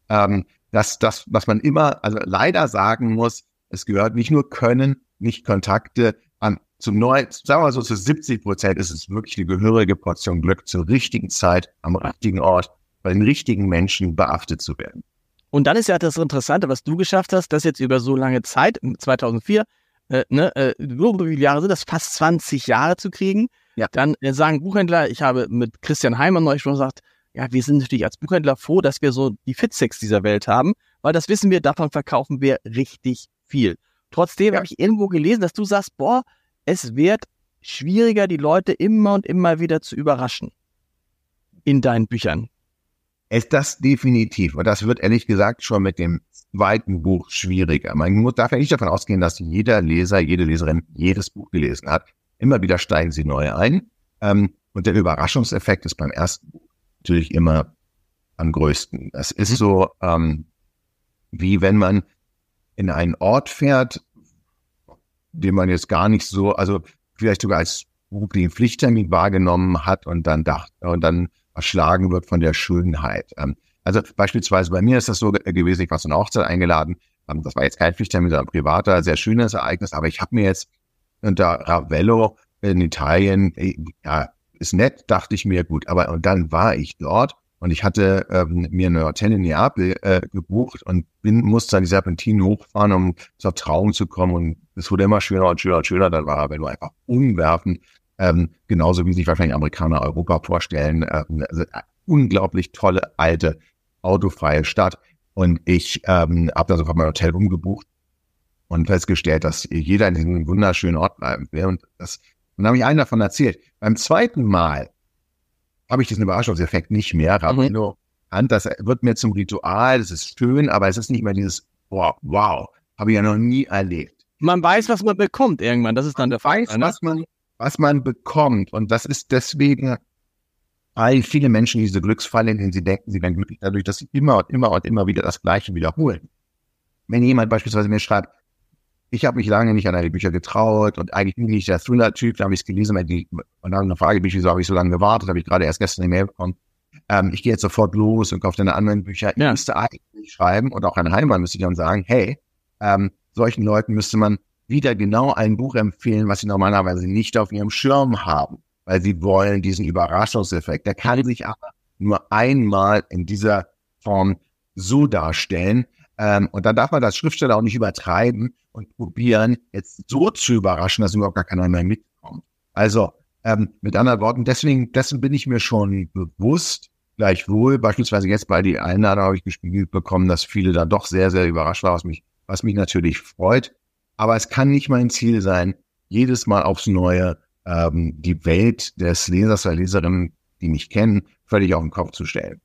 Ähm, das, das, was man immer, also leider sagen muss, es gehört nicht nur Können, nicht Kontakte an, zum neuen, sagen wir mal so, zu 70 Prozent ist es wirklich eine gehörige Portion Glück zur richtigen Zeit, am richtigen Ort, bei den richtigen Menschen beachtet zu werden. Und dann ist ja das Interessante, was du geschafft hast, das jetzt über so lange Zeit, 2004, äh, ne, äh, wie viele Jahre sind das? Fast 20 Jahre zu kriegen. Ja. Dann äh, sagen Buchhändler, ich habe mit Christian Heimann neulich schon gesagt, ja, wir sind natürlich als Buchhändler froh, dass wir so die Fitsex dieser Welt haben, weil das wissen wir, davon verkaufen wir richtig viel. Trotzdem ja. habe ich irgendwo gelesen, dass du sagst, boah, es wird schwieriger, die Leute immer und immer wieder zu überraschen in deinen Büchern. Ist das definitiv. Und das wird ehrlich gesagt schon mit dem zweiten Buch schwieriger. Man darf ja nicht davon ausgehen, dass jeder Leser, jede Leserin jedes Buch gelesen hat. Immer wieder steigen sie neu ein. Ähm, und der Überraschungseffekt ist beim ersten Buch natürlich immer am größten. Es ist so, ähm, wie wenn man in einen Ort fährt, den man jetzt gar nicht so, also vielleicht sogar als beruflichen Pflichttermin wahrgenommen hat und dann dachte, und dann erschlagen wird von der Schönheit. Ähm, also beispielsweise bei mir ist das so gewesen, ich war zu einer Hochzeit eingeladen. Ähm, das war jetzt kein Pflichttermin, sondern ein privater, sehr schönes Ereignis. Aber ich habe mir jetzt unter Ravello in Italien, äh, ja, ist nett, dachte ich mir, gut. Aber und dann war ich dort und ich hatte ähm, mir eine Hotel in Neapel äh, gebucht und bin, musste dann die Serpentinen hochfahren, um zur Trauung zu kommen. Und es wurde immer schöner und schöner und schöner. Dann war Ravello einfach umwerfend. Ähm, genauso wie sich wahrscheinlich Amerikaner Europa vorstellen. Ähm, also unglaublich tolle, alte, autofreie Stadt. Und ich ähm, habe da sofort mein Hotel umgebucht und festgestellt, dass jeder in diesem wunderschönen Ort bleiben will. Und das, und dann habe ich einen davon erzählt. Beim zweiten Mal habe ich diesen Überraschungseffekt nicht mehr. Mhm. das wird mir zum Ritual, das ist schön, aber es ist nicht mehr dieses, wow, wow, habe ich ja noch nie erlebt. Man weiß, was man bekommt irgendwann, das ist dann der Fall. Weiß, ne? was man, was man bekommt. Und das ist deswegen, weil viele Menschen diese Glücksfalle, in denen sie denken, sie werden glücklich dadurch, dass sie immer und immer und immer wieder das Gleiche wiederholen. Wenn jemand beispielsweise mir schreibt, ich habe mich lange nicht an die Bücher getraut und eigentlich bin ich der Thriller-Typ, da habe ich es gelesen und dann eine Frage, wieso habe ich so lange gewartet, habe ich gerade erst gestern eine Mail bekommen. Ähm, ich gehe jetzt sofort los und kaufe deine anderen Bücher. Ja. Ich müsste eigentlich schreiben und auch ein Heimann müsste dann sagen, hey, ähm, solchen Leuten müsste man wieder genau ein Buch empfehlen, was sie normalerweise nicht auf ihrem Schirm haben, weil sie wollen diesen Überraschungseffekt. Der kann sich aber nur einmal in dieser Form so darstellen, ähm, und dann darf man das Schriftsteller auch nicht übertreiben und probieren, jetzt so zu überraschen, dass überhaupt gar keiner mehr mitkommt. Also ähm, mit anderen Worten, deswegen, dessen bin ich mir schon bewusst. Gleichwohl, beispielsweise jetzt bei die Einladung habe ich gespiegelt bekommen, dass viele da doch sehr, sehr überrascht waren, was mich, was mich natürlich freut. Aber es kann nicht mein Ziel sein, jedes Mal aufs Neue ähm, die Welt des Lesers oder Leserinnen, die mich kennen, völlig auf den Kopf zu stellen.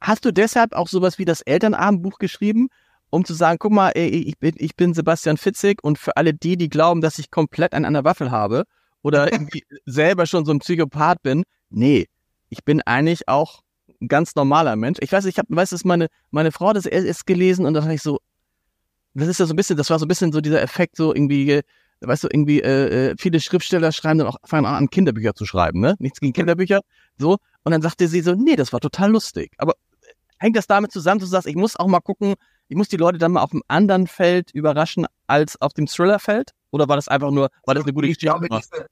Hast du deshalb auch sowas wie das Elternabendbuch geschrieben, um zu sagen, guck mal, ey, ich bin, ich bin Sebastian Fitzig und für alle die, die glauben, dass ich komplett an einer Waffel habe oder irgendwie selber schon so ein Psychopath bin, nee, ich bin eigentlich auch ein ganz normaler Mensch. Ich weiß, ich habe, weiß, dass meine, meine Frau das erst gelesen und dann habe ich so, das ist ja so ein bisschen, das war so ein bisschen so dieser Effekt, so irgendwie, weißt du, irgendwie, äh, äh viele Schriftsteller schreiben dann auch, fangen an, Kinderbücher zu schreiben, ne? Nichts gegen Kinderbücher, so. Und dann sagte sie so, nee, das war total lustig. Aber hängt das damit zusammen, dass du sagst, ich muss auch mal gucken, ich muss die Leute dann mal auf einem anderen Feld überraschen als auf dem Thriller-Feld? Oder war das einfach nur, war das eine gute Geschichte? Ich glaube, diese,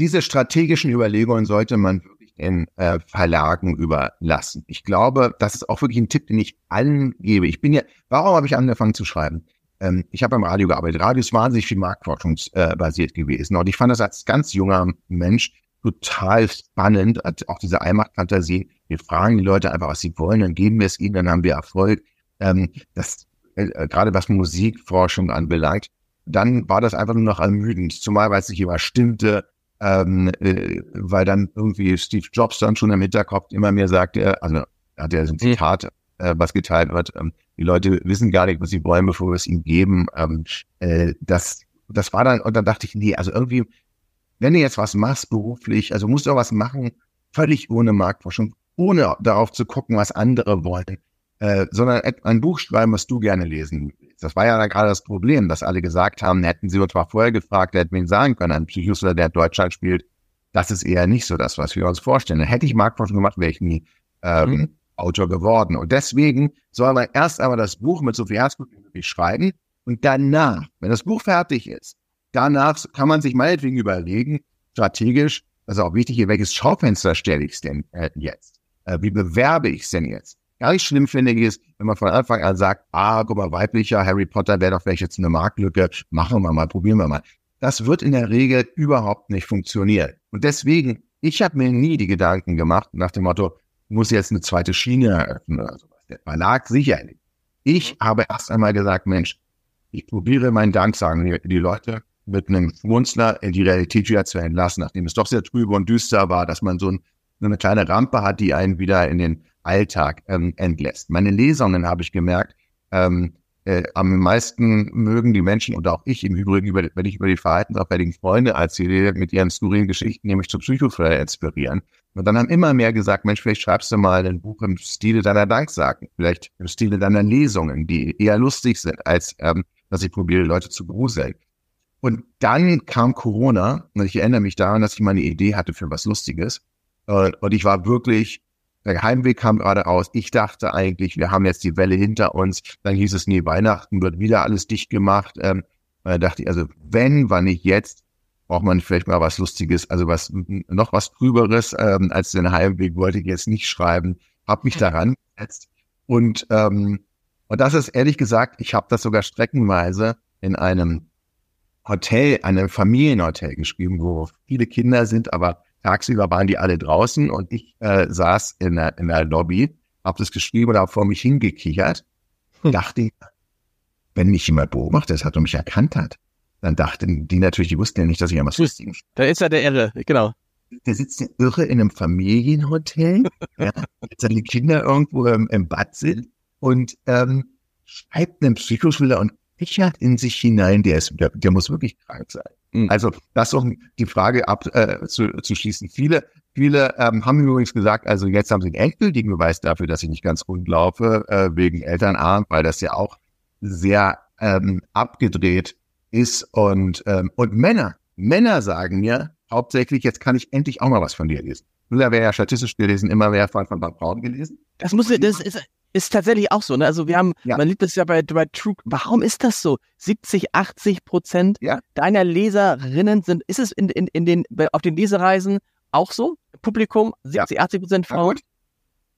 diese strategischen Überlegungen sollte man wirklich den äh, Verlagen überlassen. Ich glaube, das ist auch wirklich ein Tipp, den ich allen gebe. Ich bin ja, warum habe ich angefangen zu schreiben? Ähm, ich habe beim Radio gearbeitet. Radio ist wahnsinnig viel marktforschungsbasiert äh, gewesen. Und ich fand das als ganz junger Mensch total spannend, auch diese Allmachtfantasie. Wir fragen die Leute einfach, was sie wollen, dann geben wir es ihnen, dann haben wir Erfolg. Ähm, das, äh, gerade was Musikforschung anbelangt, dann war das einfach nur noch ermüdend, zumal weil es nicht immer stimmte, ähm, äh, weil dann irgendwie Steve Jobs dann schon im Hinterkopf immer mehr sagte, also hat er so ein hm. Zitat, äh, was geteilt wird, ähm, die Leute wissen gar nicht, was sie wollen, bevor wir es ihnen geben. Ähm, äh, das, das war dann, und dann dachte ich, nee, also irgendwie wenn du jetzt was machst beruflich, also musst du auch was machen, völlig ohne Marktforschung, ohne darauf zu gucken, was andere wollen, äh, sondern ein Buch schreiben, was du gerne lesen willst. Das war ja gerade das Problem, dass alle gesagt haben, hätten sie uns mal vorher gefragt, hätten wir ihn sagen können, ein Psychiater, der Deutschland spielt, das ist eher nicht so das, was wir uns vorstellen. Hätte ich Marktforschung gemacht, wäre ich nie ähm, mhm. Autor geworden. Und deswegen soll man erst einmal das Buch mit so viel Herzblut schreiben und danach, wenn das Buch fertig ist, Danach kann man sich meinetwegen überlegen, strategisch, also auch wichtig, hier, welches Schaufenster stelle ich denn äh, jetzt? Äh, wie bewerbe ich es denn jetzt? Gar nicht schlimm finde ich es, wenn man von Anfang an sagt, ah, guck mal, weiblicher Harry Potter wäre doch vielleicht jetzt eine Marktlücke, machen wir mal, probieren wir mal. Das wird in der Regel überhaupt nicht funktionieren. Und deswegen, ich habe mir nie die Gedanken gemacht nach dem Motto, muss jetzt eine zweite Schiene eröffnen oder sowas. Der Verlag sicher nicht. Ich habe erst einmal gesagt, Mensch, ich probiere meinen Dank sagen die, die Leute, mit einem Schmunzler in die Realität wieder zu entlassen, nachdem es doch sehr trübe und düster war, dass man so, ein, eine kleine Rampe hat, die einen wieder in den Alltag ähm, entlässt. Meine Lesungen habe ich gemerkt, ähm, äh, am meisten mögen die Menschen und auch ich im Übrigen, über, wenn ich über die verhaltensauffälligen Freunde erzähle, mit ihren skurrilen Geschichten nämlich zur Psychothriller inspirieren. Und dann haben immer mehr gesagt, Mensch, vielleicht schreibst du mal ein Buch im Stile deiner Danksagen, vielleicht im Stile deiner Lesungen, die eher lustig sind, als ähm, dass ich probiere, Leute zu gruseln. Und dann kam Corona und ich erinnere mich daran, dass ich mal eine Idee hatte für was Lustiges. Und ich war wirklich, der Heimweg kam gerade raus. Ich dachte eigentlich, wir haben jetzt die Welle hinter uns. Dann hieß es, nee, Weihnachten wird wieder alles dicht gemacht. Ähm, und da dachte ich, also wenn, wann nicht jetzt, braucht man vielleicht mal was Lustiges, also was noch was drüberes ähm, als den Heimweg wollte ich jetzt nicht schreiben. Hab mich daran gesetzt. Und, ähm, und das ist ehrlich gesagt, ich habe das sogar streckenweise in einem Hotel, einem Familienhotel geschrieben, wo viele Kinder sind, aber tagsüber waren die alle draußen und ich äh, saß in der, in der Lobby, habe das geschrieben und habe vor mich hingekichert. Hm. Dachte, wenn mich jemand beobachtet hat und mich erkannt hat, dann dachten die natürlich, die wussten ja nicht, dass ich einmal Lustigen. Da ist ja der Irre, genau. Der sitzt ja irre in einem Familienhotel, ja, seine Kinder irgendwo im, im Bad sind und ähm, schreibt einen Psychoschüler und kichert in sich hinein, der ist, der, der muss wirklich krank sein. Mhm. Also das um die Frage abzuschließen. Äh, viele, viele ähm, haben übrigens gesagt, also jetzt haben sie einen endgültigen Beweis dafür, dass ich nicht ganz rund laufe, äh, wegen Elternabend, weil das ja auch sehr ähm, abgedreht ist. Und, ähm, und Männer, Männer sagen mir hauptsächlich, jetzt kann ich endlich auch mal was von dir lesen. Früher wäre ja statistisch gelesen immer mehr von, von Frauen gelesen. Das muss, das ist, ist tatsächlich auch so. Ne? Also wir haben, ja. man liebt es ja bei, bei True. Warum ist das so? 70, 80 Prozent ja. deiner Leserinnen sind, ist es in, in, in den, auf den Lesereisen auch so? Publikum, 70, ja. 80 Prozent Frauen?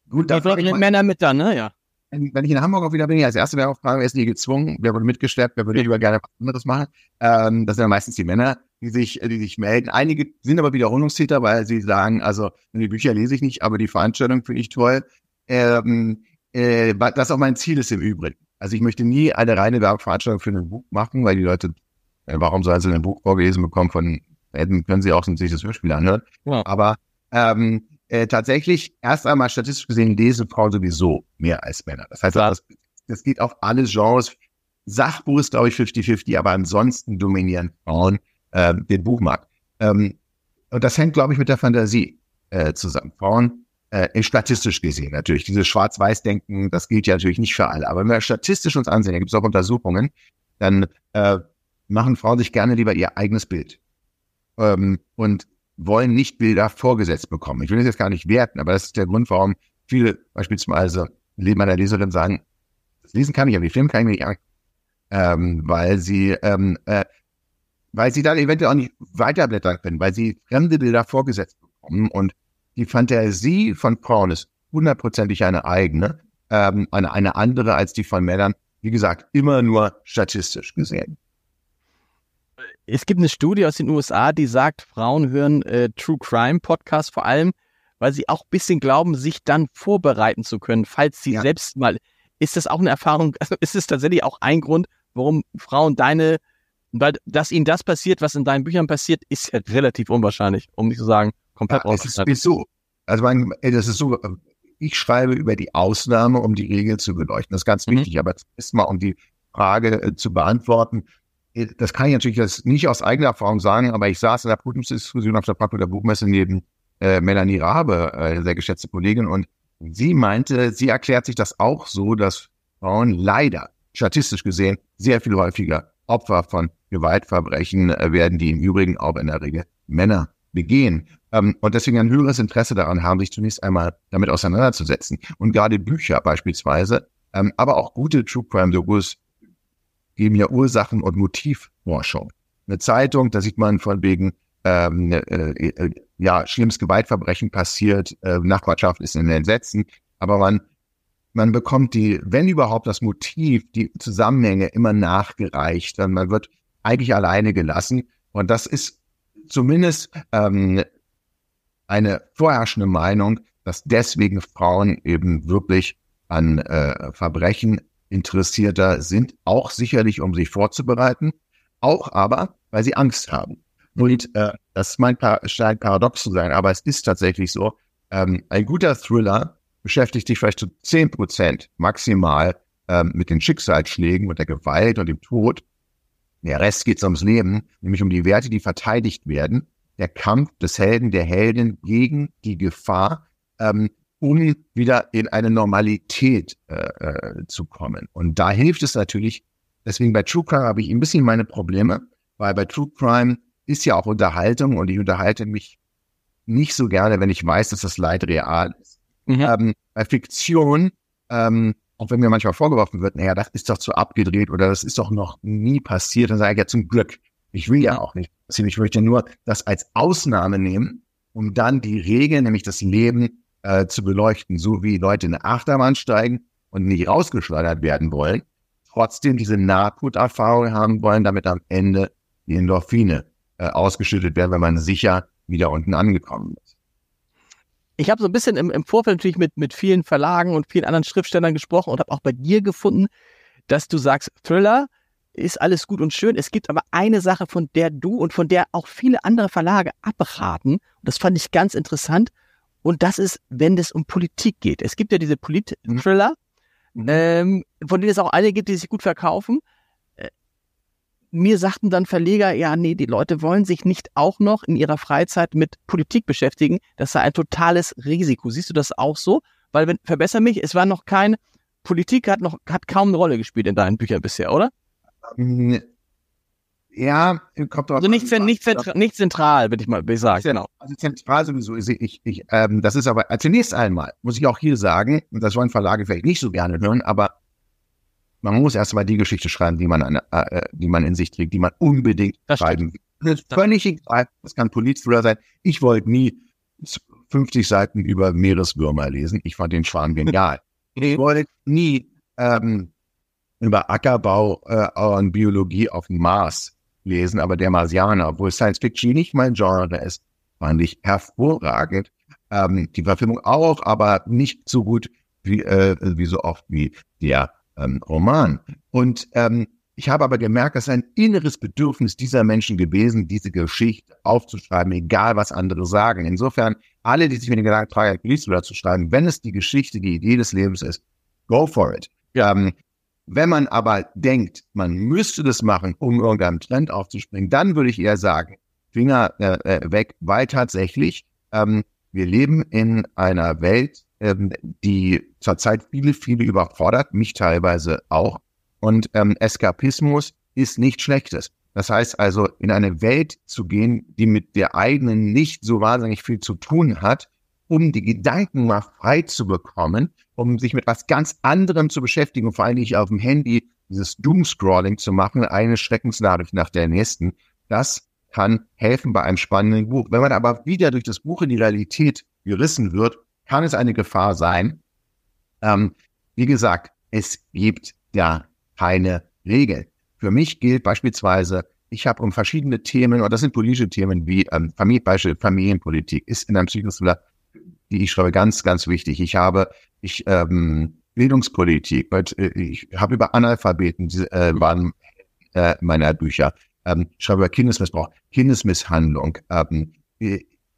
Gut. gut da die Männer mit dann, ne? Ja wenn ich in Hamburg auch wieder bin, als erste wäre auch fragen, wer ist nie gezwungen, wer wurde mitgeschleppt, wer würde lieber gerne was anderes machen. Ähm, das sind ja meistens die Männer, die sich, die sich melden. Einige sind aber Wiederholungstäter, weil sie sagen, also die Bücher lese ich nicht, aber die Veranstaltung finde ich toll. Ähm, äh, das auch mein Ziel ist im Übrigen. Also ich möchte nie eine reine Werbeveranstaltung für ein Buch machen, weil die Leute, äh, warum sollen sie ein Buch vorgelesen bekommen von, hätten, können sie auch sich das Hörspiel anhören. Ja. Aber ähm, äh, tatsächlich erst einmal statistisch gesehen lesen Frauen sowieso mehr als Männer. Das heißt, das, das geht auf alle Genres. Sachbuch ist, glaube ich, 50-50, aber ansonsten dominieren Frauen äh, den Buchmarkt. Ähm, und das hängt, glaube ich, mit der Fantasie äh, zusammen. Frauen, äh, statistisch gesehen natürlich, dieses Schwarz-Weiß-Denken, das gilt ja natürlich nicht für alle. Aber wenn wir statistisch uns ansehen, da gibt es auch Untersuchungen, dann äh, machen Frauen sich gerne lieber ihr eigenes Bild. Ähm, und wollen nicht Bilder vorgesetzt bekommen. Ich will das jetzt gar nicht werten, aber das ist der Grund, warum viele beispielsweise meiner Leserin sagen, das lesen kann ich, aber die Film kann ich nicht ähm, weil sie ähm, äh, weil sie dann eventuell auch nicht weiterblättern können, weil sie fremde Bilder vorgesetzt bekommen und die Fantasie von Frauen ist hundertprozentig eine eigene, ähm, eine, eine andere als die von Männern. Wie gesagt, immer nur statistisch gesehen es gibt eine Studie aus den USA, die sagt, Frauen hören äh, True Crime Podcasts vor allem, weil sie auch ein bisschen glauben, sich dann vorbereiten zu können, falls sie ja. selbst mal. Ist das auch eine Erfahrung? Also ist es tatsächlich auch ein Grund, warum Frauen deine, weil dass ihnen das passiert, was in deinen Büchern passiert, ist ja relativ unwahrscheinlich, um nicht zu sagen, komplett ja, es ist so. Also mein, das ist so, ich schreibe über die Ausnahme, um die Regel zu beleuchten. Das ist ganz mhm. wichtig, aber ist mal, um die Frage äh, zu beantworten, das kann ich natürlich jetzt nicht aus eigener Erfahrung sagen, aber ich saß in der Prüfungsdiskussion auf der Frankfurter Buchmesse neben äh, Melanie Rabe, äh, sehr geschätzte Kollegin, und sie meinte, sie erklärt sich das auch so, dass Frauen leider, statistisch gesehen, sehr viel häufiger Opfer von Gewaltverbrechen äh, werden, die im Übrigen auch in der Regel Männer begehen. Ähm, und deswegen ein höheres Interesse daran haben, sich zunächst einmal damit auseinanderzusetzen. Und gerade Bücher beispielsweise, ähm, aber auch gute True Crime Dokus geben ja Ursachen- und Motivforschung. Eine Zeitung, da sieht man von wegen, ähm, äh, äh, ja, schlimmes Gewaltverbrechen passiert, äh, Nachbarschaft ist in den Entsetzen, aber man, man bekommt die, wenn überhaupt das Motiv, die Zusammenhänge immer nachgereicht, dann man wird eigentlich alleine gelassen und das ist zumindest ähm, eine vorherrschende Meinung, dass deswegen Frauen eben wirklich an äh, Verbrechen interessierter sind, auch sicherlich, um sich vorzubereiten, auch aber, weil sie Angst haben. Und äh, das mein scheint paradox zu sein, aber es ist tatsächlich so. Ähm, ein guter Thriller beschäftigt sich vielleicht zu zehn Prozent maximal ähm, mit den Schicksalsschlägen und der Gewalt und dem Tod. Der Rest geht ums Leben, nämlich um die Werte, die verteidigt werden. Der Kampf des Helden, der Heldin gegen die Gefahr, ähm, um wieder in eine Normalität äh, äh, zu kommen. Und da hilft es natürlich, deswegen bei True Crime habe ich ein bisschen meine Probleme, weil bei True Crime ist ja auch Unterhaltung und ich unterhalte mich nicht so gerne, wenn ich weiß, dass das Leid real ist. Mhm. Ähm, bei Fiktion, ähm, auch wenn mir manchmal vorgeworfen wird, naja, das ist doch zu abgedreht oder das ist doch noch nie passiert, dann sage ich ja zum Glück. Ich will ja auch nicht passieren. Ich möchte nur das als Ausnahme nehmen, um dann die Regel, nämlich das Leben äh, zu beleuchten, so wie Leute in eine Achterbahn steigen und nicht rausgeschleudert werden wollen, trotzdem diese Nahtoderfahrung haben wollen, damit am Ende die Endorphine äh, ausgeschüttet werden, wenn man sicher wieder unten angekommen ist. Ich habe so ein bisschen im, im Vorfeld natürlich mit, mit vielen Verlagen und vielen anderen Schriftstellern gesprochen und habe auch bei dir gefunden, dass du sagst, Thriller ist alles gut und schön. Es gibt aber eine Sache, von der du und von der auch viele andere Verlage abraten. Und das fand ich ganz interessant. Und das ist, wenn es um Politik geht. Es gibt ja diese Polit-Thriller, mhm. ähm, von denen es auch einige gibt, die sich gut verkaufen mir sagten dann Verleger, ja, nee, die Leute wollen sich nicht auch noch in ihrer Freizeit mit Politik beschäftigen. Das sei ein totales Risiko. Siehst du das auch so? Weil, wenn, verbessere mich, es war noch kein, Politik hat noch, hat kaum eine Rolle gespielt in deinen Büchern bisher, oder? Ähm, ja, kommt Also nicht, an, nicht, zentral, nicht zentral, würde ich mal sagen. Genau. Also zentral sowieso ist ich, ich ähm, das ist aber zunächst einmal, muss ich auch hier sagen, und das wollen Verlage vielleicht nicht so gerne hören, aber man muss erstmal die Geschichte schreiben, die man, an, äh, die man in sich trägt, die man unbedingt das schreiben will. Das ist völlig egal. Das kann Polizthriller sein. Ich wollte nie 50 Seiten über Meereswürmer lesen. Ich fand den Schwarm genial. ich wollte nie ähm, über Ackerbau äh, und Biologie auf dem Mars lesen, aber der Marsianer, obwohl Science Fiction nicht mein Genre ist, fand ich hervorragend. Ähm, die Verfilmung auch, aber nicht so gut wie, äh, wie so oft wie der ähm, Roman. Und ähm, ich habe aber gemerkt, dass ein inneres Bedürfnis dieser Menschen gewesen, diese Geschichte aufzuschreiben, egal was andere sagen. Insofern, alle, die sich mit den Gedanken tragen, Police zu schreiben, wenn es die Geschichte, die Idee des Lebens ist, go for it. Ähm, wenn man aber denkt, man müsste das machen, um irgendeinem Trend aufzuspringen, dann würde ich eher sagen, Finger äh, äh weg, weil tatsächlich ähm, wir leben in einer Welt, ähm, die zurzeit viele, viele überfordert, mich teilweise auch. Und ähm, Eskapismus ist nichts Schlechtes. Das heißt also, in eine Welt zu gehen, die mit der eigenen nicht so wahnsinnig viel zu tun hat, um die Gedanken mal frei zu bekommen, um sich mit was ganz anderem zu beschäftigen und vor allem nicht auf dem Handy dieses Doomscrolling zu machen, eine Schreckensnachricht nach der nächsten. Das kann helfen bei einem spannenden Buch. Wenn man aber wieder durch das Buch in die Realität gerissen wird, kann es eine Gefahr sein. Ähm, wie gesagt, es gibt ja keine Regeln. Für mich gilt beispielsweise, ich habe um verschiedene Themen, und das sind politische Themen wie ähm, Familie, Beispiel Familienpolitik, ist in einem Psychothriller, die ich schreibe, ganz, ganz wichtig. Ich habe, ich ähm, Bildungspolitik, äh, ich habe über Analphabeten, äh, waren äh, meiner Bücher, ähm, ich schreibe über Kindesmissbrauch, Kindesmisshandlung, ähm,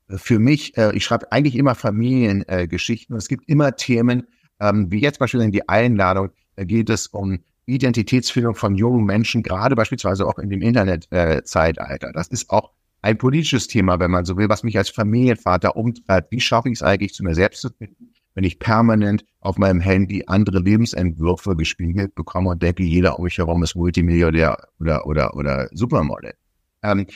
für mich, äh, ich schreibe eigentlich immer Familiengeschichten äh, und es gibt immer Themen, ähm, wie jetzt beispielsweise in die Einladung, da geht es um Identitätsfindung von jungen Menschen, gerade beispielsweise auch in dem Internetzeitalter. Äh, das ist auch ein politisches Thema, wenn man so will, was mich als Familienvater umtreibt. Wie schaffe ich es eigentlich, zu mir selbst zu finden, wenn ich permanent auf meinem Handy andere Lebensentwürfe gespiegelt bekomme und denke, jeder um mich herum ist Multimilliardär oder, oder, oder Supermodel. Ähm,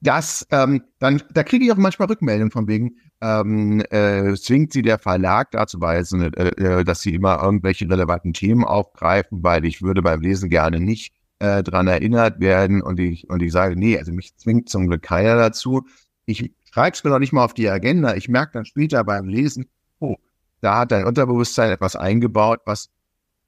das, ähm, dann, da kriege ich auch manchmal Rückmeldungen von wegen, ähm, äh, zwingt sie der Verlag dazu weisen, äh, äh, dass sie immer irgendwelche relevanten Themen aufgreifen, weil ich würde beim Lesen gerne nicht äh, dran erinnert werden und ich, und ich sage, nee, also mich zwingt zum Glück keiner dazu. Ich schreibe es mir noch nicht mal auf die Agenda. Ich merke dann später beim Lesen, oh, da hat dein Unterbewusstsein etwas eingebaut, was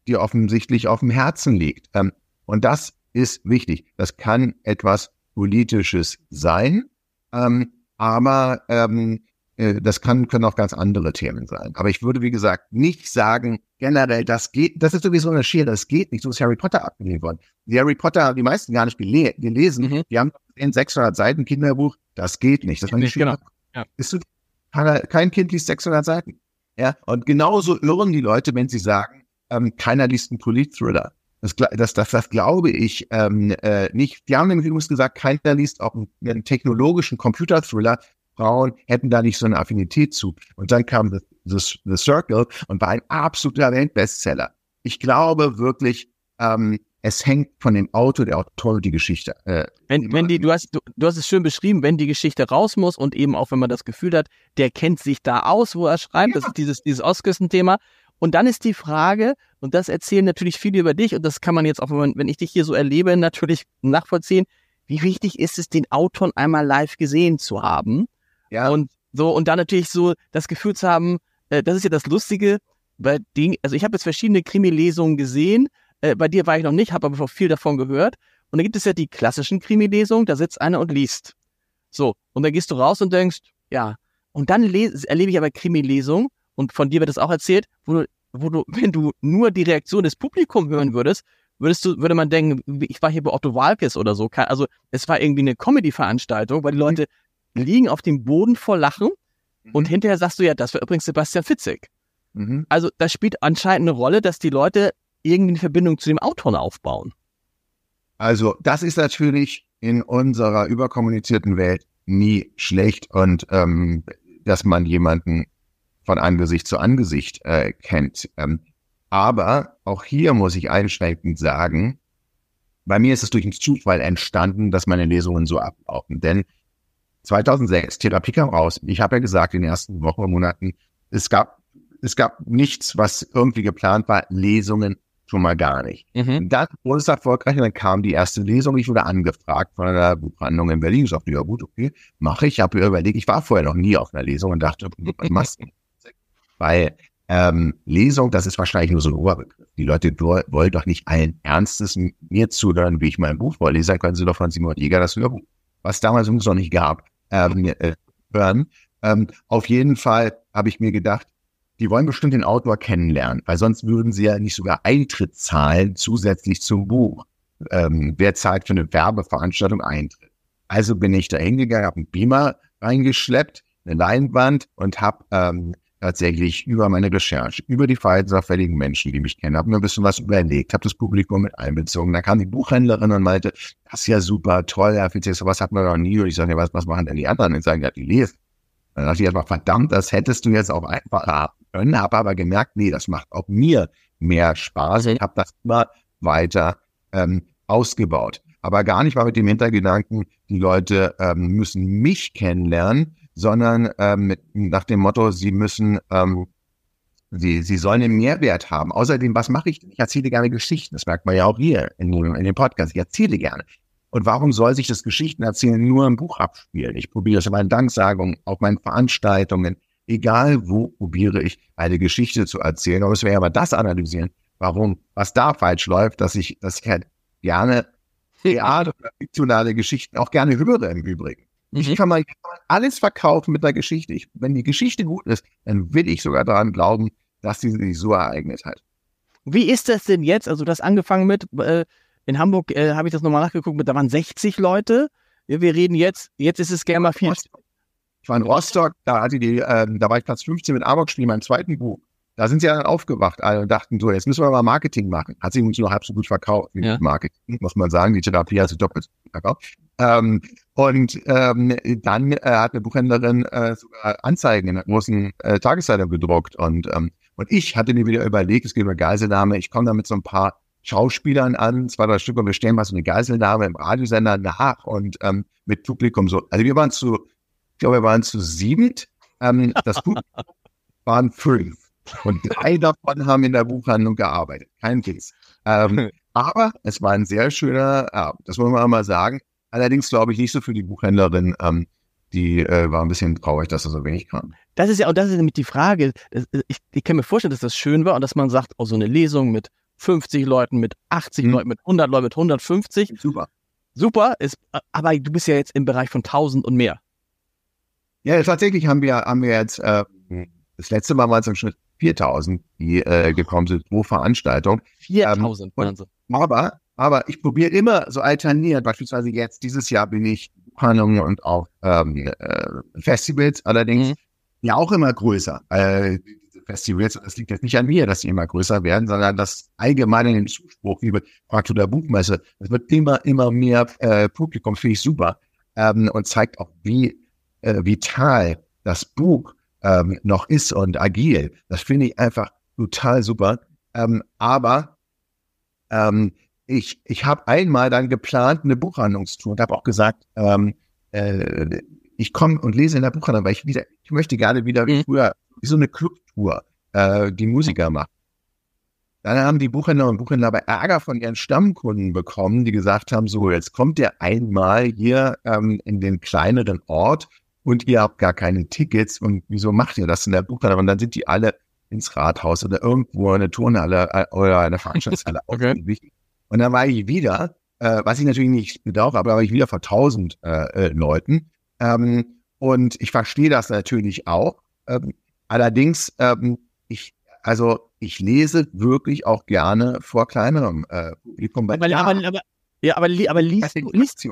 dir offensichtlich auf dem Herzen liegt. Ähm, und das ist wichtig. Das kann etwas Politisches sein, ähm, aber ähm, äh, das kann, können auch ganz andere Themen sein. Aber ich würde, wie gesagt, nicht sagen, generell, das geht, das ist sowieso eine Schere, das geht nicht. So ist Harry Potter abgelehnt worden. Die Harry Potter haben die meisten gar nicht gele gelesen. Mhm. Die haben in 600 Seiten Kinderbuch, das geht nicht. Das war nicht genau. Ja. Ist du, kein Kind liest 600 Seiten. Ja, und genauso irren die Leute, wenn sie sagen, ähm, keiner liest einen Polit-Thriller. Das, das, das, das glaube ich ähm, äh, nicht. Die haben nämlich übrigens gesagt, keiner liest auch einen, einen technologischen Computer-Thriller. Frauen hätten da nicht so eine Affinität zu. Und dann kam The, The, The Circle und war ein absoluter Weltbestseller. Ich glaube wirklich, ähm, es hängt von dem Autor, der Autor die Geschichte. Äh, wenn, wenn die, du hast, du, du hast es schön beschrieben, wenn die Geschichte raus muss und eben auch wenn man das Gefühl hat, der kennt sich da aus, wo er schreibt, ja. das ist dieses, dieses Ostküstenthema. Und dann ist die Frage, und das erzählen natürlich viele über dich, und das kann man jetzt auch, wenn ich dich hier so erlebe, natürlich nachvollziehen, wie wichtig ist es, den Autor einmal live gesehen zu haben? Ja. Und so, und dann natürlich so das Gefühl zu haben, äh, das ist ja das Lustige, bei den, also ich habe jetzt verschiedene Krimi-Lesungen gesehen, äh, bei dir war ich noch nicht, habe aber viel davon gehört. Und dann gibt es ja die klassischen Krimi-Lesungen, da sitzt einer und liest. So, und dann gehst du raus und denkst, ja. Und dann erlebe ich aber Krimi-Lesungen und von dir wird das auch erzählt, wo du, wo du, wenn du nur die Reaktion des Publikums hören würdest, würdest du, würde man denken, ich war hier bei Otto Walkes oder so. Also es war irgendwie eine Comedy-Veranstaltung, weil die Leute liegen auf dem Boden vor Lachen und mhm. hinterher sagst du ja, das war übrigens Sebastian Fitzek. Mhm. Also das spielt anscheinend eine Rolle, dass die Leute irgendwie eine Verbindung zu dem Autor aufbauen. Also das ist natürlich in unserer überkommunizierten Welt nie schlecht und ähm, dass man jemanden von Angesicht zu Angesicht äh, kennt. Ähm, aber auch hier muss ich einschränkend sagen, bei mir ist es durch den Zufall entstanden, dass meine Lesungen so ablaufen. Denn 2006, Therapie kam raus. Ich habe ja gesagt, in den ersten Wochen und Monaten, es gab, es gab nichts, was irgendwie geplant war. Lesungen schon mal gar nicht. Mhm. Dann wurde es erfolgreich und dann kam die erste Lesung. Ich wurde angefragt von einer Buchhandlung in Berlin. Ich sagte, ja gut, okay, mache ich. Ich habe überlegt, ich war vorher noch nie auf einer Lesung und dachte, was machst du? Weil ähm, Lesung, das ist wahrscheinlich nur so ein Oberbegriff. Die Leute wollen doch nicht allen Ernstes mir zuhören, wie ich mein Buch vorlese. Können sie doch von Simon Jäger das Hörbuch, was damals übrigens noch nicht gab, ähm, äh, hören. Ähm, auf jeden Fall habe ich mir gedacht, die wollen bestimmt den Autor kennenlernen, weil sonst würden sie ja nicht sogar Eintritt zahlen zusätzlich zum Buch. Ähm, wer zahlt für eine Werbeveranstaltung Eintritt? Also bin ich da hingegangen, habe einen Beamer reingeschleppt, eine Leinwand und habe ähm, tatsächlich über meine Recherche, über die verhaltensauffälligen Menschen, die mich kennen, habe mir ein bisschen was überlegt, habe das Publikum mit einbezogen. Da kam die Buchhändlerin und meinte, das ist ja super, toll, Herr Fitz, sowas hat man noch nie. Und ich sage, ja, was, was machen denn die anderen? Und sagen, ja, die lesen. Dann dachte ich einfach, verdammt, das hättest du jetzt auch einfach haben können, habe aber gemerkt, nee, das macht auch mir mehr Spaß. Ich habe das immer weiter ähm, ausgebaut. Aber gar nicht mal mit dem Hintergedanken, die Leute ähm, müssen mich kennenlernen, sondern ähm, mit, nach dem Motto, sie müssen, ähm, sie, sie sollen einen Mehrwert haben. Außerdem, was mache ich denn? Ich erzähle gerne Geschichten. Das merkt man ja auch hier in, in dem Podcast. Ich erzähle gerne. Und warum soll sich das Geschichtenerzählen nur im Buch abspielen? Ich probiere es in meinen Danksagungen, auf meinen Veranstaltungen, egal wo probiere ich eine Geschichte zu erzählen. Aber es wäre aber das analysieren, warum, was da falsch läuft, dass ich, dass ich halt gerne Theater oder fiktionale Geschichten auch gerne höre im Übrigen. Mhm. Ich, kann mal, ich kann mal alles verkaufen mit einer Geschichte. Ich, wenn die Geschichte gut ist, dann will ich sogar daran glauben, dass sie sich so ereignet hat. Wie ist das denn jetzt? Also, das angefangen mit, äh, in Hamburg äh, habe ich das nochmal nachgeguckt, mit, da waren 60 Leute. Wir reden jetzt, jetzt ist es gerne mal viel. Ich war in Rostock, da hatte die, äh, da war ich Platz 15 mit Amok-Spiel, meinem zweiten Buch. Da sind sie ja dann aufgewacht alle und dachten so, jetzt müssen wir mal Marketing machen. Hat sich uns nur halb so gut verkauft wie ja. Marketing, muss man sagen. Die Therapie hat sich doppelt verkauft. Ähm, und ähm, dann äh, hat eine Buchhändlerin äh, sogar Anzeigen in der großen äh, Tageszeitung gedruckt. Und, ähm, und ich hatte mir wieder überlegt, es geht über Geiselnahme, ich komme da mit so ein paar Schauspielern an, zwei, drei Stück, und wir stellen mal so eine Geiselnahme im Radiosender nach und ähm, mit Publikum so. Also wir waren zu, ich glaube, wir waren zu siebt. Ähm, das Publikum waren fünf. Und drei davon haben in der Buchhandlung gearbeitet. Kein Witz. Ähm, aber es war ein sehr schöner Abend. Das wollen wir mal sagen. Allerdings glaube ich nicht so für die Buchhändlerin. Ähm, die äh, war ein bisschen traurig, dass er so wenig kam. Das ist ja, und das ist nämlich die Frage. Ich, ich kann mir vorstellen, dass das schön war und dass man sagt, oh, so eine Lesung mit 50 Leuten, mit 80 hm. Leuten, mit 100 Leuten, mit 150. Super. Super, ist, aber du bist ja jetzt im Bereich von 1000 und mehr. Ja, tatsächlich haben wir, haben wir jetzt, äh, das letzte Mal waren es im Schnitt 4000, die äh, gekommen sind pro Veranstaltung. 4000, ähm, Wahnsinn. Aber aber ich probiere immer so alterniert. Beispielsweise jetzt, dieses Jahr bin ich Buchhandlungen und auch ähm, äh, Festivals, allerdings mhm. ja auch immer größer. Äh, Festivals, das liegt jetzt nicht an mir, dass sie immer größer werden, sondern das allgemeine im Zuspruch, wie Fraktur der Buchmesse, es wird immer, immer mehr äh, Publikum, finde ich super ähm, und zeigt auch, wie äh, vital das Buch ähm, noch ist und agil. Das finde ich einfach total super. Ähm, aber ähm, ich, ich habe einmal dann geplant eine Buchhandlungstour und habe auch gesagt, ähm, äh, ich komme und lese in der Buchhandlung, weil ich wieder, ich möchte gerne wieder wie mhm. früher, wie so eine Clubtour, äh, die Musiker machen. Dann haben die Buchhändler und Buchhändler aber Ärger von ihren Stammkunden bekommen, die gesagt haben, so, jetzt kommt der einmal hier ähm, in den kleineren Ort und ihr habt gar keine Tickets und wieso macht ihr das in der Buchhandlung? Und dann sind die alle ins Rathaus oder irgendwo in eine Turnhalle äh, oder eine Veranstaltungshalle okay. Und dann war ich wieder, äh, was ich natürlich nicht bedauere, aber war ich wieder vor tausend äh, äh, Leuten. Ähm, und ich verstehe das natürlich auch. Ähm, allerdings, ähm, ich, also ich lese wirklich auch gerne vor kleinerem äh, Publikum. Aber, aber, aber, ja, aber, aber liest, du, liest,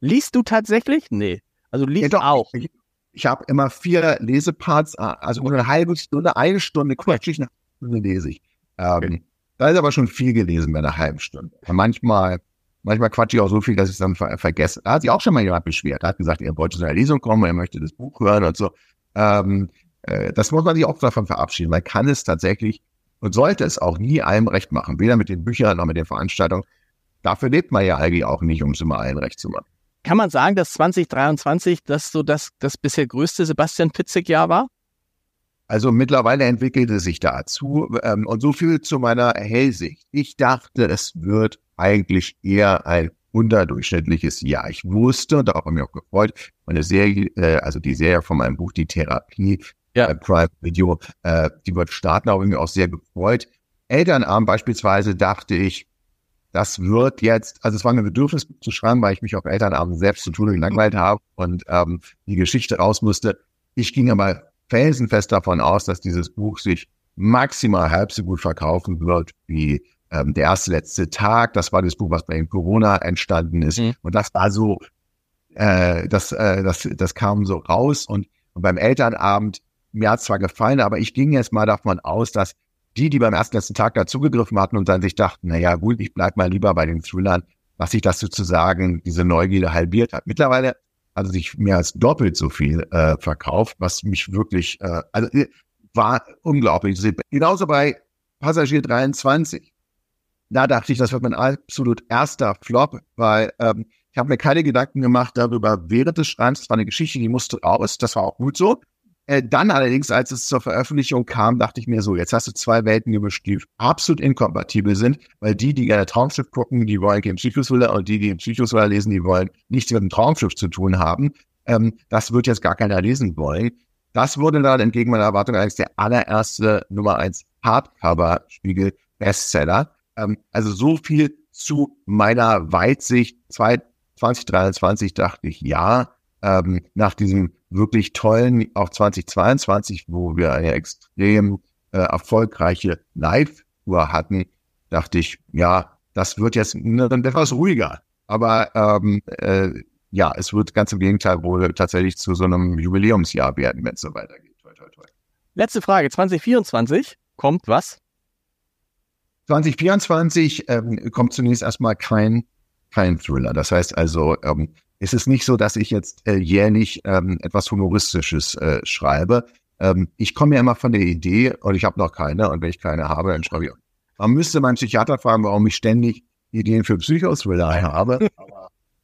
liest du tatsächlich? Nee. Also liest ja, doch, auch. Ich, ich habe immer vier Leseparts, also eine halbe Stunde, eine Stunde quetsche ich, eine Stunde lese ich. Ähm, okay. Da ist aber schon viel gelesen bei einer halben Stunde. Manchmal Manchmal quatsche ich auch so viel, dass ich es dann ver vergesse. Da hat sich auch schon mal jemand beschwert. Er hat gesagt, er wollte zu einer Lesung kommen, er möchte das Buch hören und so. Ähm, äh, das muss man sich auch davon verabschieden. Man kann es tatsächlich und sollte es auch nie allem recht machen. Weder mit den Büchern noch mit den Veranstaltungen. Dafür lebt man ja eigentlich auch nicht, um es immer allen recht zu machen. Kann man sagen, dass 2023 das so das, das bisher größte Sebastian Pitzig-Jahr war? Also mittlerweile entwickelte sich dazu ähm, und so viel zu meiner Hellsicht. Ich dachte, es wird eigentlich eher ein unterdurchschnittliches Jahr. Ich wusste, und darauf habe ich mich auch gefreut, meine Serie, äh, also die Serie von meinem Buch, die Therapie, ja. äh, Prime Video, äh, die wird starten, da habe ich mich auch sehr gefreut. Elternabend beispielsweise dachte ich, das wird jetzt, also es war ein Bedürfnis zu schreiben, weil ich mich auf Elternabend selbst zu Tode gelangweilt habe und ähm, die Geschichte raus musste. Ich ging aber felsenfest davon aus, dass dieses Buch sich maximal halb so gut verkaufen wird wie ähm, der erste letzte Tag. Das war das Buch, was bei Corona entstanden ist. Mhm. Und das war so, äh, das, äh, das, das kam so raus. Und, und beim Elternabend, mir hat zwar gefallen, aber ich ging jetzt mal davon aus, dass die, die beim ersten letzten Tag dazugegriffen hatten und dann sich dachten, na ja, gut, ich bleib mal lieber bei den Thrillern, was sich das sozusagen, diese Neugierde halbiert hat. Mittlerweile hat sich mehr als doppelt so viel äh, verkauft, was mich wirklich, äh, also äh, war unglaublich. Genauso bei Passagier 23 da dachte ich, das wird mein absolut erster Flop, weil ähm, ich habe mir keine Gedanken gemacht darüber während des Schreibens. Das war eine Geschichte, die musste raus. Das war auch gut so. Äh, dann allerdings, als es zur Veröffentlichung kam, dachte ich mir so, jetzt hast du zwei Welten gemischt, die absolut inkompatibel sind, weil die, die gerne Traumschiff gucken, die wollen im Psychothriller und die, die im Psychothriller lesen, die wollen nichts mit dem Traumschiff zu tun haben. Ähm, das wird jetzt gar keiner lesen wollen. Das wurde dann entgegen meiner Erwartung als der allererste Nummer eins Hardcover-Spiegel Bestseller. Ähm, also so viel zu meiner Weitsicht. 2023 dachte ich, ja, ähm, nach diesem wirklich tollen, auch 2022, wo wir eine extrem äh, erfolgreiche Live-Tour hatten, dachte ich, ja, das wird jetzt dann etwas ruhiger. Aber ähm, äh, ja, es wird ganz im Gegenteil wohl tatsächlich zu so einem Jubiläumsjahr werden, wenn es so weitergeht. Toi, toi, toi. Letzte Frage. 2024 kommt was? 2024 ähm, kommt zunächst erstmal kein, kein Thriller. Das heißt also, ähm, es ist nicht so, dass ich jetzt äh, jährlich ähm, etwas Humoristisches äh, schreibe. Ähm, ich komme ja immer von der Idee, und ich habe noch keine, und wenn ich keine habe, dann schreibe ich. Man müsste meinen Psychiater fragen, warum ich ständig Ideen für Psychothriller habe.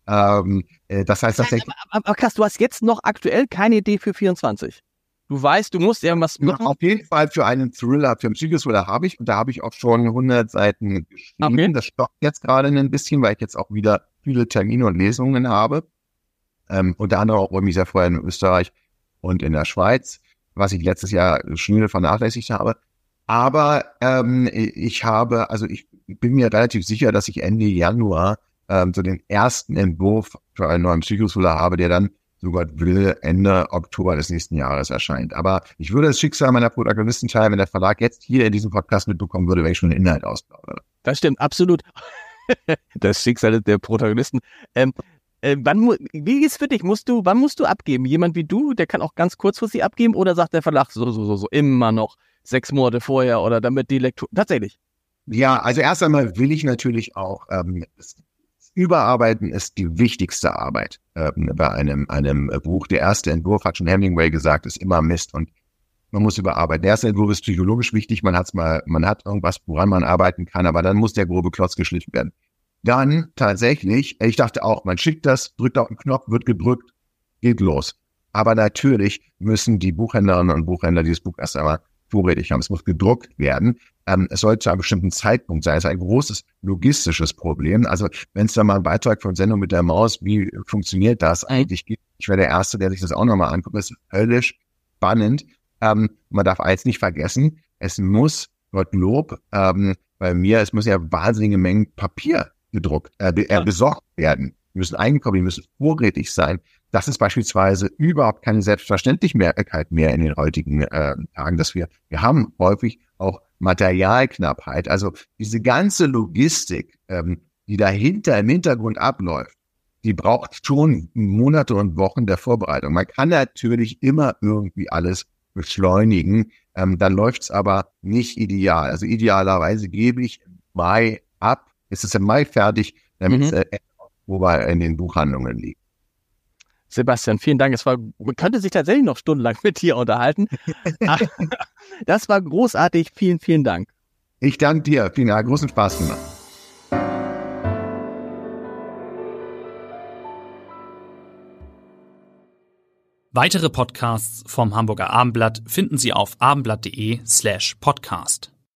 Aber, ähm, äh, das heißt tatsächlich. Aber, aber, krass, du hast jetzt noch aktuell keine Idee für 24. Du weißt, du musst irgendwas machen. Auf jeden Fall für einen Thriller, für einen Psychothriller habe ich. Und da habe ich auch schon 100 Seiten geschrieben. Okay. Das stockt jetzt gerade ein bisschen, weil ich jetzt auch wieder viele Termine und Lesungen habe. Ähm, unter anderem auch mich sehr vorher in Österreich und in der Schweiz, was ich letztes Jahr schnell vernachlässigt habe. Aber ähm, ich habe, also ich bin mir relativ sicher, dass ich Ende Januar ähm, so den ersten Entwurf für einen neuen Psychothriller habe, der dann so Gott will, Ende Oktober des nächsten Jahres erscheint. Aber ich würde das Schicksal meiner Protagonisten teilen, wenn der Verlag jetzt hier in diesem Podcast mitbekommen würde, wenn ich schon den Inhalt ausplaudere. Das stimmt, absolut. das Schicksal der Protagonisten. Ähm, äh, wann, wie ist es für dich? Musst du, wann musst du abgeben? Jemand wie du, der kann auch ganz kurzfristig abgeben oder sagt der Verlag so, so, so, so, immer noch sechs Monate vorher oder damit die Lektur, tatsächlich? Ja, also erst einmal will ich natürlich auch ähm, Überarbeiten ist die wichtigste Arbeit äh, bei einem, einem Buch. Der erste Entwurf, hat schon Hemingway gesagt, ist immer Mist und man muss überarbeiten. Der erste Entwurf ist psychologisch wichtig, man hat's mal, man hat irgendwas, woran man arbeiten kann, aber dann muss der grobe Klotz geschliffen werden. Dann tatsächlich, ich dachte auch, man schickt das, drückt auf den Knopf, wird gedrückt, geht los. Aber natürlich müssen die Buchhändlerinnen und Buchhändler dieses Buch erst einmal vorrätig haben. Es muss gedruckt werden. Ähm, es soll zu einem bestimmten Zeitpunkt sein. Es ist ein großes logistisches Problem. Also wenn es da mal einen Beitrag von Sendung mit der Maus, wie funktioniert das eigentlich gibt, ich wäre der Erste, der sich das auch nochmal anguckt. Das ist höllisch spannend. Ähm, man darf eins nicht vergessen, es muss, Gottlob, ähm, bei mir, es muss ja wahnsinnige Mengen Papier gedruckt, äh, äh, besorgt werden. Die müssen eingekauft, die müssen vorrätig sein. Das ist beispielsweise überhaupt keine Selbstverständlichkeit mehr in den heutigen äh, Tagen, dass wir, wir haben häufig auch Materialknappheit. Also diese ganze Logistik, ähm, die dahinter im Hintergrund abläuft, die braucht schon Monate und Wochen der Vorbereitung. Man kann natürlich immer irgendwie alles beschleunigen, ähm, dann läuft's aber nicht ideal. Also idealerweise gebe ich im Mai ab, ist es im Mai fertig, damit mhm. äh, Oktober in den Buchhandlungen liegt. Sebastian, vielen Dank. Es war, man könnte sich tatsächlich noch stundenlang mit dir unterhalten. das war großartig. Vielen, vielen Dank. Ich danke dir. Vielen Dank. Großen Spaß gemacht. Weitere Podcasts vom Hamburger Abendblatt finden Sie auf abendblatt.de slash podcast.